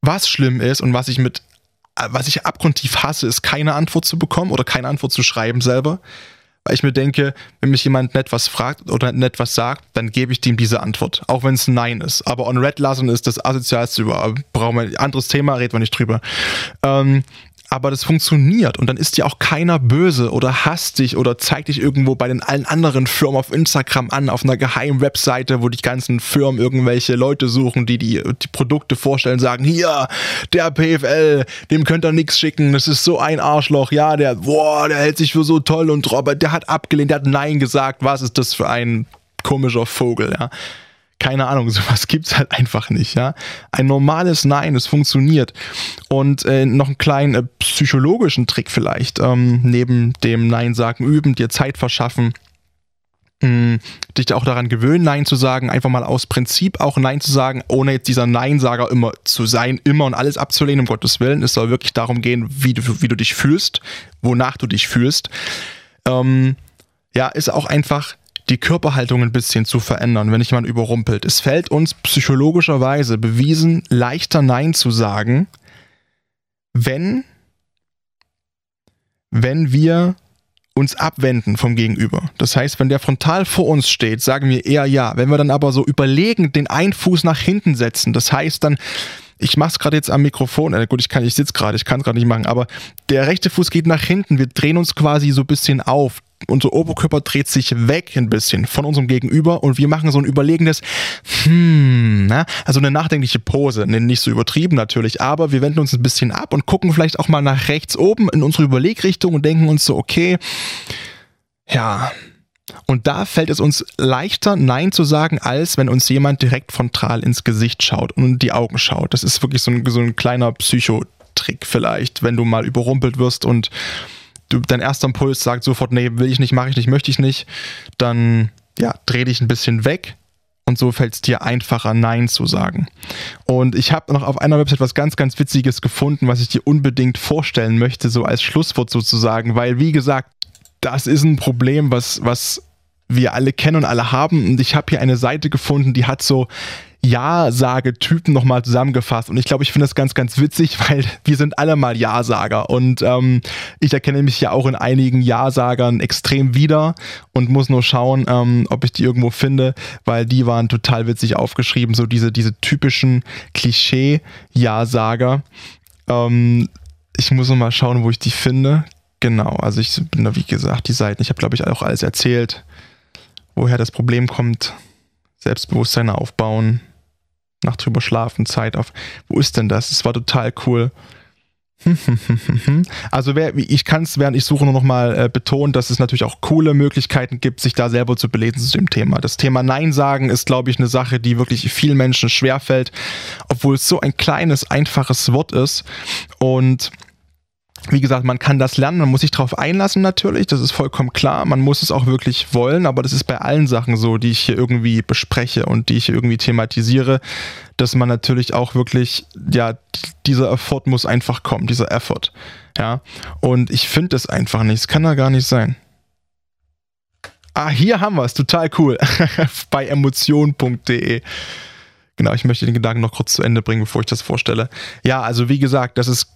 was schlimm ist und was ich mit, äh, was ich abgrundtief hasse, ist keine Antwort zu bekommen oder keine Antwort zu schreiben selber. Weil ich mir denke, wenn mich jemand nett was fragt oder nett was sagt, dann gebe ich dem diese Antwort. Auch wenn es Nein ist. Aber on Red lassen ist das asozialste über. Brauchen wir anderes Thema, reden wir nicht drüber. Ähm, aber das funktioniert und dann ist dir auch keiner böse oder hasst dich oder zeigt dich irgendwo bei den allen anderen Firmen auf Instagram an, auf einer geheimen Webseite, wo die ganzen Firmen irgendwelche Leute suchen, die die, die Produkte vorstellen, sagen, hier, der PFL, dem könnt ihr nichts schicken, das ist so ein Arschloch, ja, der, boah, der hält sich für so toll und Robert, der hat abgelehnt, der hat Nein gesagt, was ist das für ein komischer Vogel, ja keine Ahnung, sowas gibt's halt einfach nicht, ja. Ein normales Nein, es funktioniert. Und äh, noch einen kleinen äh, psychologischen Trick vielleicht, ähm, neben dem Nein sagen üben, dir Zeit verschaffen, mh, hm, dich auch daran gewöhnen, Nein zu sagen, einfach mal aus Prinzip auch Nein zu sagen, ohne jetzt dieser Nein-Sager immer zu sein, immer und alles abzulehnen, um Gottes Willen. Es soll wirklich darum gehen, wie du, wie du dich fühlst, wonach du dich fühlst. Ähm, ja, ist auch einfach die Körperhaltung ein bisschen zu verändern, wenn dich jemand überrumpelt. Es fällt uns psychologischerweise bewiesen leichter Nein zu sagen, wenn, wenn wir uns abwenden vom Gegenüber. Das heißt, wenn der frontal vor uns steht, sagen wir eher ja. Wenn wir dann aber so überlegend den einen Fuß nach hinten setzen, das heißt dann, ich mache es gerade jetzt am Mikrofon, äh, gut, ich kann, ich sitze gerade, ich kann es gerade nicht machen, aber der rechte Fuß geht nach hinten, wir drehen uns quasi so ein bisschen auf unser Oberkörper dreht sich weg ein bisschen von unserem Gegenüber und wir machen so ein überlegenes, hmm, na? also eine nachdenkliche Pose, nicht so übertrieben natürlich, aber wir wenden uns ein bisschen ab und gucken vielleicht auch mal nach rechts oben in unsere Überlegrichtung und denken uns so, okay, ja, und da fällt es uns leichter, Nein zu sagen, als wenn uns jemand direkt frontal ins Gesicht schaut und in die Augen schaut. Das ist wirklich so ein, so ein kleiner Psychotrick vielleicht, wenn du mal überrumpelt wirst und dein erster Impuls sagt sofort, nee, will ich nicht, mache ich nicht, möchte ich nicht, dann ja, dreh dich ein bisschen weg und so fällt es dir einfacher, Nein zu sagen. Und ich habe noch auf einer Website was ganz, ganz Witziges gefunden, was ich dir unbedingt vorstellen möchte, so als Schlusswort sozusagen, weil wie gesagt, das ist ein Problem, was, was wir alle kennen und alle haben. Und ich habe hier eine Seite gefunden, die hat so Ja-Sage-Typen nochmal zusammengefasst. Und ich glaube, ich finde das ganz, ganz witzig, weil wir sind alle mal Ja-Sager. Und ähm, ich erkenne mich ja auch in einigen Ja-Sagern extrem wieder und muss nur schauen, ähm, ob ich die irgendwo finde, weil die waren total witzig aufgeschrieben. So diese, diese typischen Klischee-Ja-Sager. Ähm, ich muss noch mal schauen, wo ich die finde. Genau, also ich bin da, wie gesagt, die Seiten, ich habe, glaube ich, auch alles erzählt woher das Problem kommt. Selbstbewusstsein aufbauen, Nacht drüber schlafen, Zeit auf. Wo ist denn das? Es war total cool. also wer, ich kann es, während ich suche, nur nochmal äh, betonen, dass es natürlich auch coole Möglichkeiten gibt, sich da selber zu belesen zu dem Thema. Das Thema Nein sagen ist, glaube ich, eine Sache, die wirklich vielen Menschen schwerfällt, obwohl es so ein kleines, einfaches Wort ist. Und wie gesagt, man kann das lernen, man muss sich darauf einlassen natürlich, das ist vollkommen klar. Man muss es auch wirklich wollen, aber das ist bei allen Sachen so, die ich hier irgendwie bespreche und die ich hier irgendwie thematisiere, dass man natürlich auch wirklich, ja, dieser Effort muss einfach kommen, dieser Effort. Ja, und ich finde das einfach nicht, es kann da gar nicht sein. Ah, hier haben wir es, total cool. Bei emotion.de. Genau, ich möchte den Gedanken noch kurz zu Ende bringen, bevor ich das vorstelle. Ja, also wie gesagt, das ist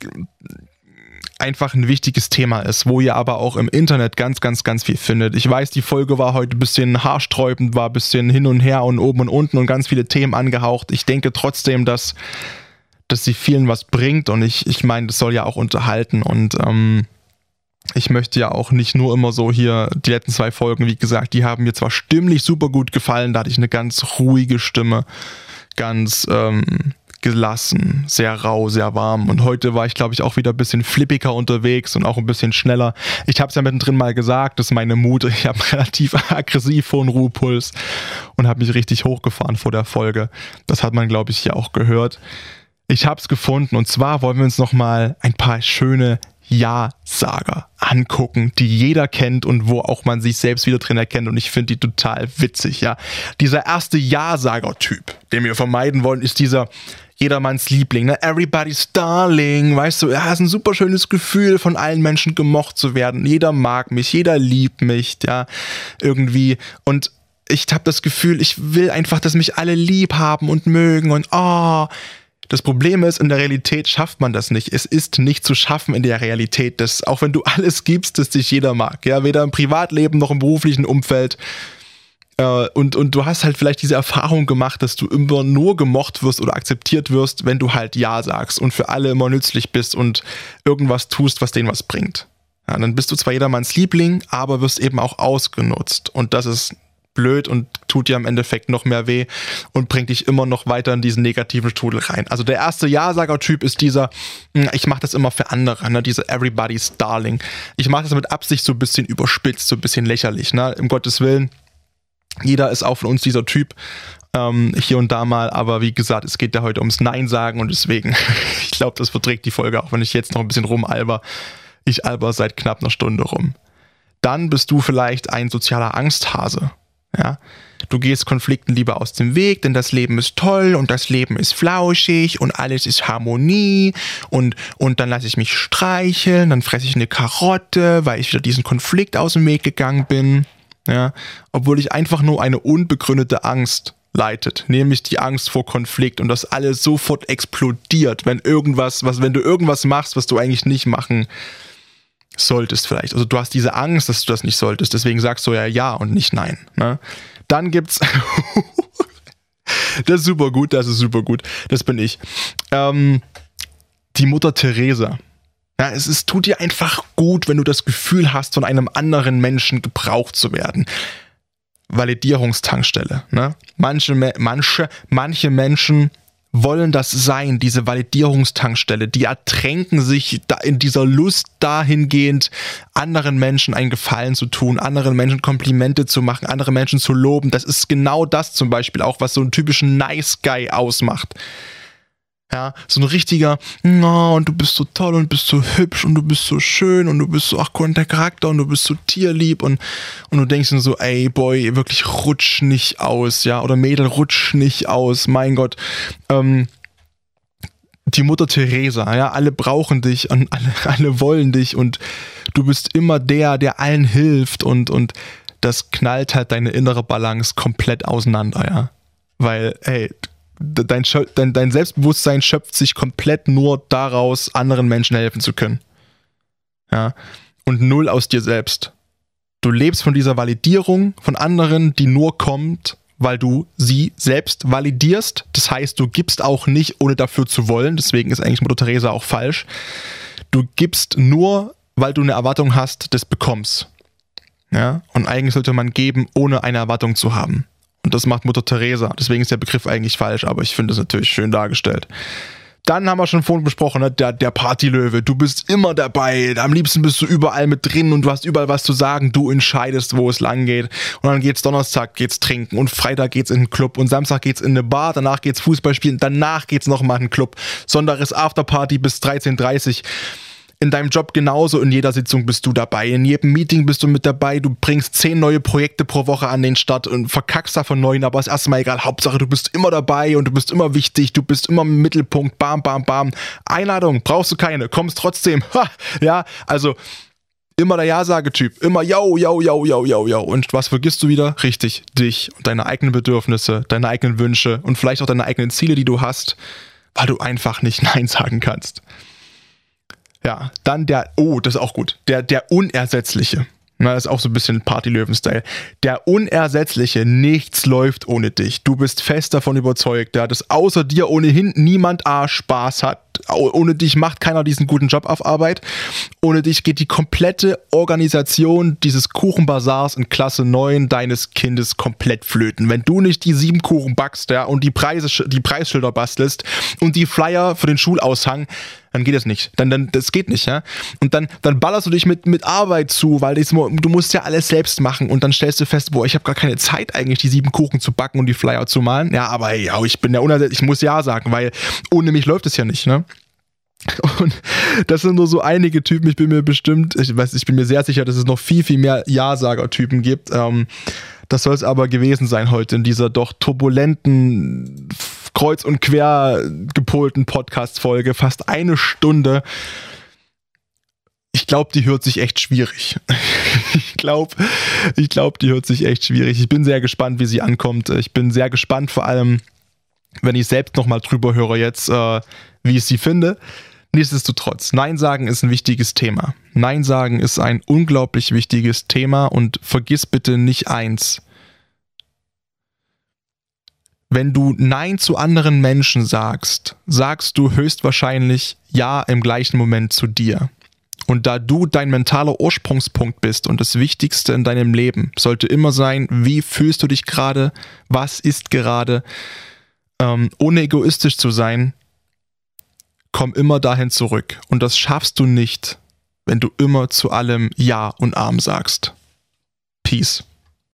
einfach ein wichtiges Thema ist, wo ihr aber auch im Internet ganz, ganz, ganz viel findet. Ich weiß, die Folge war heute ein bisschen haarsträubend, war ein bisschen hin und her und oben und unten und ganz viele Themen angehaucht. Ich denke trotzdem, dass, dass sie vielen was bringt und ich, ich meine, das soll ja auch unterhalten und ähm, ich möchte ja auch nicht nur immer so hier die letzten zwei Folgen, wie gesagt, die haben mir zwar stimmlich super gut gefallen, da hatte ich eine ganz ruhige Stimme, ganz ähm, gelassen, sehr rau, sehr warm. Und heute war ich, glaube ich, auch wieder ein bisschen flippiger unterwegs und auch ein bisschen schneller. Ich habe es ja mittendrin mal gesagt, das ist meine Mut. Ich habe relativ aggressiv hohen Ruhepuls und habe mich richtig hochgefahren vor der Folge. Das hat man, glaube ich, ja auch gehört. Ich habe es gefunden und zwar wollen wir uns noch mal ein paar schöne ja-Sager angucken, die jeder kennt und wo auch man sich selbst wieder drin erkennt und ich finde die total witzig, ja. Dieser erste Ja-Sager-Typ, den wir vermeiden wollen, ist dieser jedermanns Liebling, ne? Everybody's Darling, weißt du, ja, ist ein super schönes Gefühl, von allen Menschen gemocht zu werden. Jeder mag mich, jeder liebt mich, ja, irgendwie und ich habe das Gefühl, ich will einfach, dass mich alle lieb haben und mögen und oh, das Problem ist, in der Realität schafft man das nicht. Es ist nicht zu schaffen in der Realität, dass auch wenn du alles gibst, dass dich jeder mag. Ja, weder im Privatleben noch im beruflichen Umfeld. Äh, und, und du hast halt vielleicht diese Erfahrung gemacht, dass du immer nur gemocht wirst oder akzeptiert wirst, wenn du halt Ja sagst und für alle immer nützlich bist und irgendwas tust, was denen was bringt. Ja, dann bist du zwar jedermanns Liebling, aber wirst eben auch ausgenutzt. Und das ist blöd und tut dir im Endeffekt noch mehr weh und bringt dich immer noch weiter in diesen negativen Strudel rein. Also der erste Ja-Sager-Typ ist dieser, hm, ich mache das immer für andere, ne? dieser Everybody's Darling. Ich mache das mit Absicht so ein bisschen überspitzt, so ein bisschen lächerlich, ne? im Gottes Willen. Jeder ist auch von uns dieser Typ, ähm, hier und da mal, aber wie gesagt, es geht ja heute ums Nein sagen und deswegen, ich glaube, das verträgt die Folge, auch wenn ich jetzt noch ein bisschen rumalber. Ich alber seit knapp einer Stunde rum. Dann bist du vielleicht ein sozialer Angsthase. Ja? Du gehst Konflikten lieber aus dem Weg, denn das Leben ist toll und das Leben ist flauschig und alles ist Harmonie und, und dann lasse ich mich streicheln, dann fresse ich eine Karotte, weil ich wieder diesen Konflikt aus dem Weg gegangen bin. Ja? Obwohl ich einfach nur eine unbegründete Angst leitet, nämlich die Angst vor Konflikt und das alles sofort explodiert, wenn irgendwas, was, wenn du irgendwas machst, was du eigentlich nicht machen solltest vielleicht. Also du hast diese Angst, dass du das nicht solltest, deswegen sagst du ja ja und nicht nein. Ne? Dann gibt's das ist super gut, das ist super gut, das bin ich. Ähm, die Mutter Teresa. Ja, es ist, tut dir einfach gut, wenn du das Gefühl hast, von einem anderen Menschen gebraucht zu werden. Validierungstankstelle. Ne? Manche, manche, manche Menschen wollen das sein, diese Validierungstankstelle. Die ertränken sich in dieser Lust dahingehend, anderen Menschen einen Gefallen zu tun, anderen Menschen Komplimente zu machen, andere Menschen zu loben. Das ist genau das zum Beispiel auch, was so einen typischen Nice Guy ausmacht. Ja, so ein richtiger, oh, und du bist so toll und bist so hübsch und du bist so schön und du bist so, ach der Charakter und du bist so tierlieb und, und du denkst nur so, ey, Boy, wirklich rutsch nicht aus, ja, oder Mädel, rutsch nicht aus, mein Gott. Ähm, die Mutter Teresa, ja, alle brauchen dich und alle, alle wollen dich und du bist immer der, der allen hilft und, und das knallt halt deine innere Balance komplett auseinander, ja. Weil, ey, dein, dein, dein Selbstbewusstsein schöpft sich komplett nur daraus, anderen Menschen helfen zu können. Ja. Und null aus dir selbst. Du lebst von dieser Validierung von anderen, die nur kommt, weil du sie selbst validierst. Das heißt, du gibst auch nicht, ohne dafür zu wollen. Deswegen ist eigentlich Mutter Teresa auch falsch. Du gibst nur, weil du eine Erwartung hast des Bekommens. Ja? Und eigentlich sollte man geben, ohne eine Erwartung zu haben. Und das macht Mutter Teresa. Deswegen ist der Begriff eigentlich falsch, aber ich finde es natürlich schön dargestellt. Dann haben wir schon vorhin besprochen, ne? der, der Partylöwe. Du bist immer dabei. Am liebsten bist du überall mit drin und du hast überall was zu sagen. Du entscheidest, wo es lang geht. Und dann geht's Donnerstag, geht's trinken und Freitag geht's in den Club und Samstag geht's in eine Bar. Danach geht's Fußball spielen. Danach geht's nochmal in den Club. Sonntag ist Afterparty bis 13.30 Uhr in deinem Job genauso. In jeder Sitzung bist du dabei. In jedem Meeting bist du mit dabei. Du bringst zehn neue Projekte pro Woche an den Start und verkackst davon neun, aber ist erstmal egal. Hauptsache, du bist immer dabei und du bist immer wichtig. Du bist immer im Mittelpunkt. Bam, bam, bam. Einladung brauchst du keine. Kommst trotzdem. Ha, ja, also Immer der Ja-Sage-Typ. Immer yo, yo, yo, yo, yo, yo. Und was vergisst du wieder? Richtig, dich und deine eigenen Bedürfnisse, deine eigenen Wünsche und vielleicht auch deine eigenen Ziele, die du hast, weil du einfach nicht Nein sagen kannst. Ja, dann der, oh, das ist auch gut, der, der Unersetzliche. Na, das ist auch so ein bisschen Party-Löwen-Style. Der Unersetzliche, nichts läuft ohne dich. Du bist fest davon überzeugt, ja, dass außer dir ohnehin niemand A Spaß hat. Ohne dich macht keiner diesen guten Job auf Arbeit. Ohne dich geht die komplette Organisation dieses Kuchenbazars in Klasse 9 deines Kindes komplett flöten. Wenn du nicht die sieben Kuchen backst, ja, und die Preise, die Preisschilder bastelst und die Flyer für den Schulaushang, dann geht das nicht. Dann, dann, das geht nicht, ja. Und dann, dann ballerst du dich mit, mit Arbeit zu, weil du musst ja alles selbst machen und dann stellst du fest, boah, ich habe gar keine Zeit eigentlich, die sieben Kuchen zu backen und die Flyer zu malen. Ja, aber hey, ich bin der Unersetzlich, ich muss ja sagen, weil ohne mich läuft es ja nicht, ne? Und das sind nur so einige Typen. Ich bin mir bestimmt, ich weiß, ich bin mir sehr sicher, dass es noch viel, viel mehr Ja-Sager-Typen gibt. Ähm, das soll es aber gewesen sein heute in dieser doch turbulenten kreuz und quer gepolten Podcast-Folge, fast eine Stunde. Ich glaube, die hört sich echt schwierig. ich glaube, ich glaube, die hört sich echt schwierig. Ich bin sehr gespannt, wie sie ankommt. Ich bin sehr gespannt, vor allem, wenn ich selbst nochmal drüber höre jetzt, äh, wie ich sie finde. Nichtsdestotrotz, Nein sagen ist ein wichtiges Thema. Nein sagen ist ein unglaublich wichtiges Thema und vergiss bitte nicht eins. Wenn du Nein zu anderen Menschen sagst, sagst du höchstwahrscheinlich Ja im gleichen Moment zu dir. Und da du dein mentaler Ursprungspunkt bist und das Wichtigste in deinem Leben sollte immer sein, wie fühlst du dich gerade, was ist gerade, ähm, ohne egoistisch zu sein, komm immer dahin zurück. Und das schaffst du nicht, wenn du immer zu allem Ja und Arm sagst. Peace.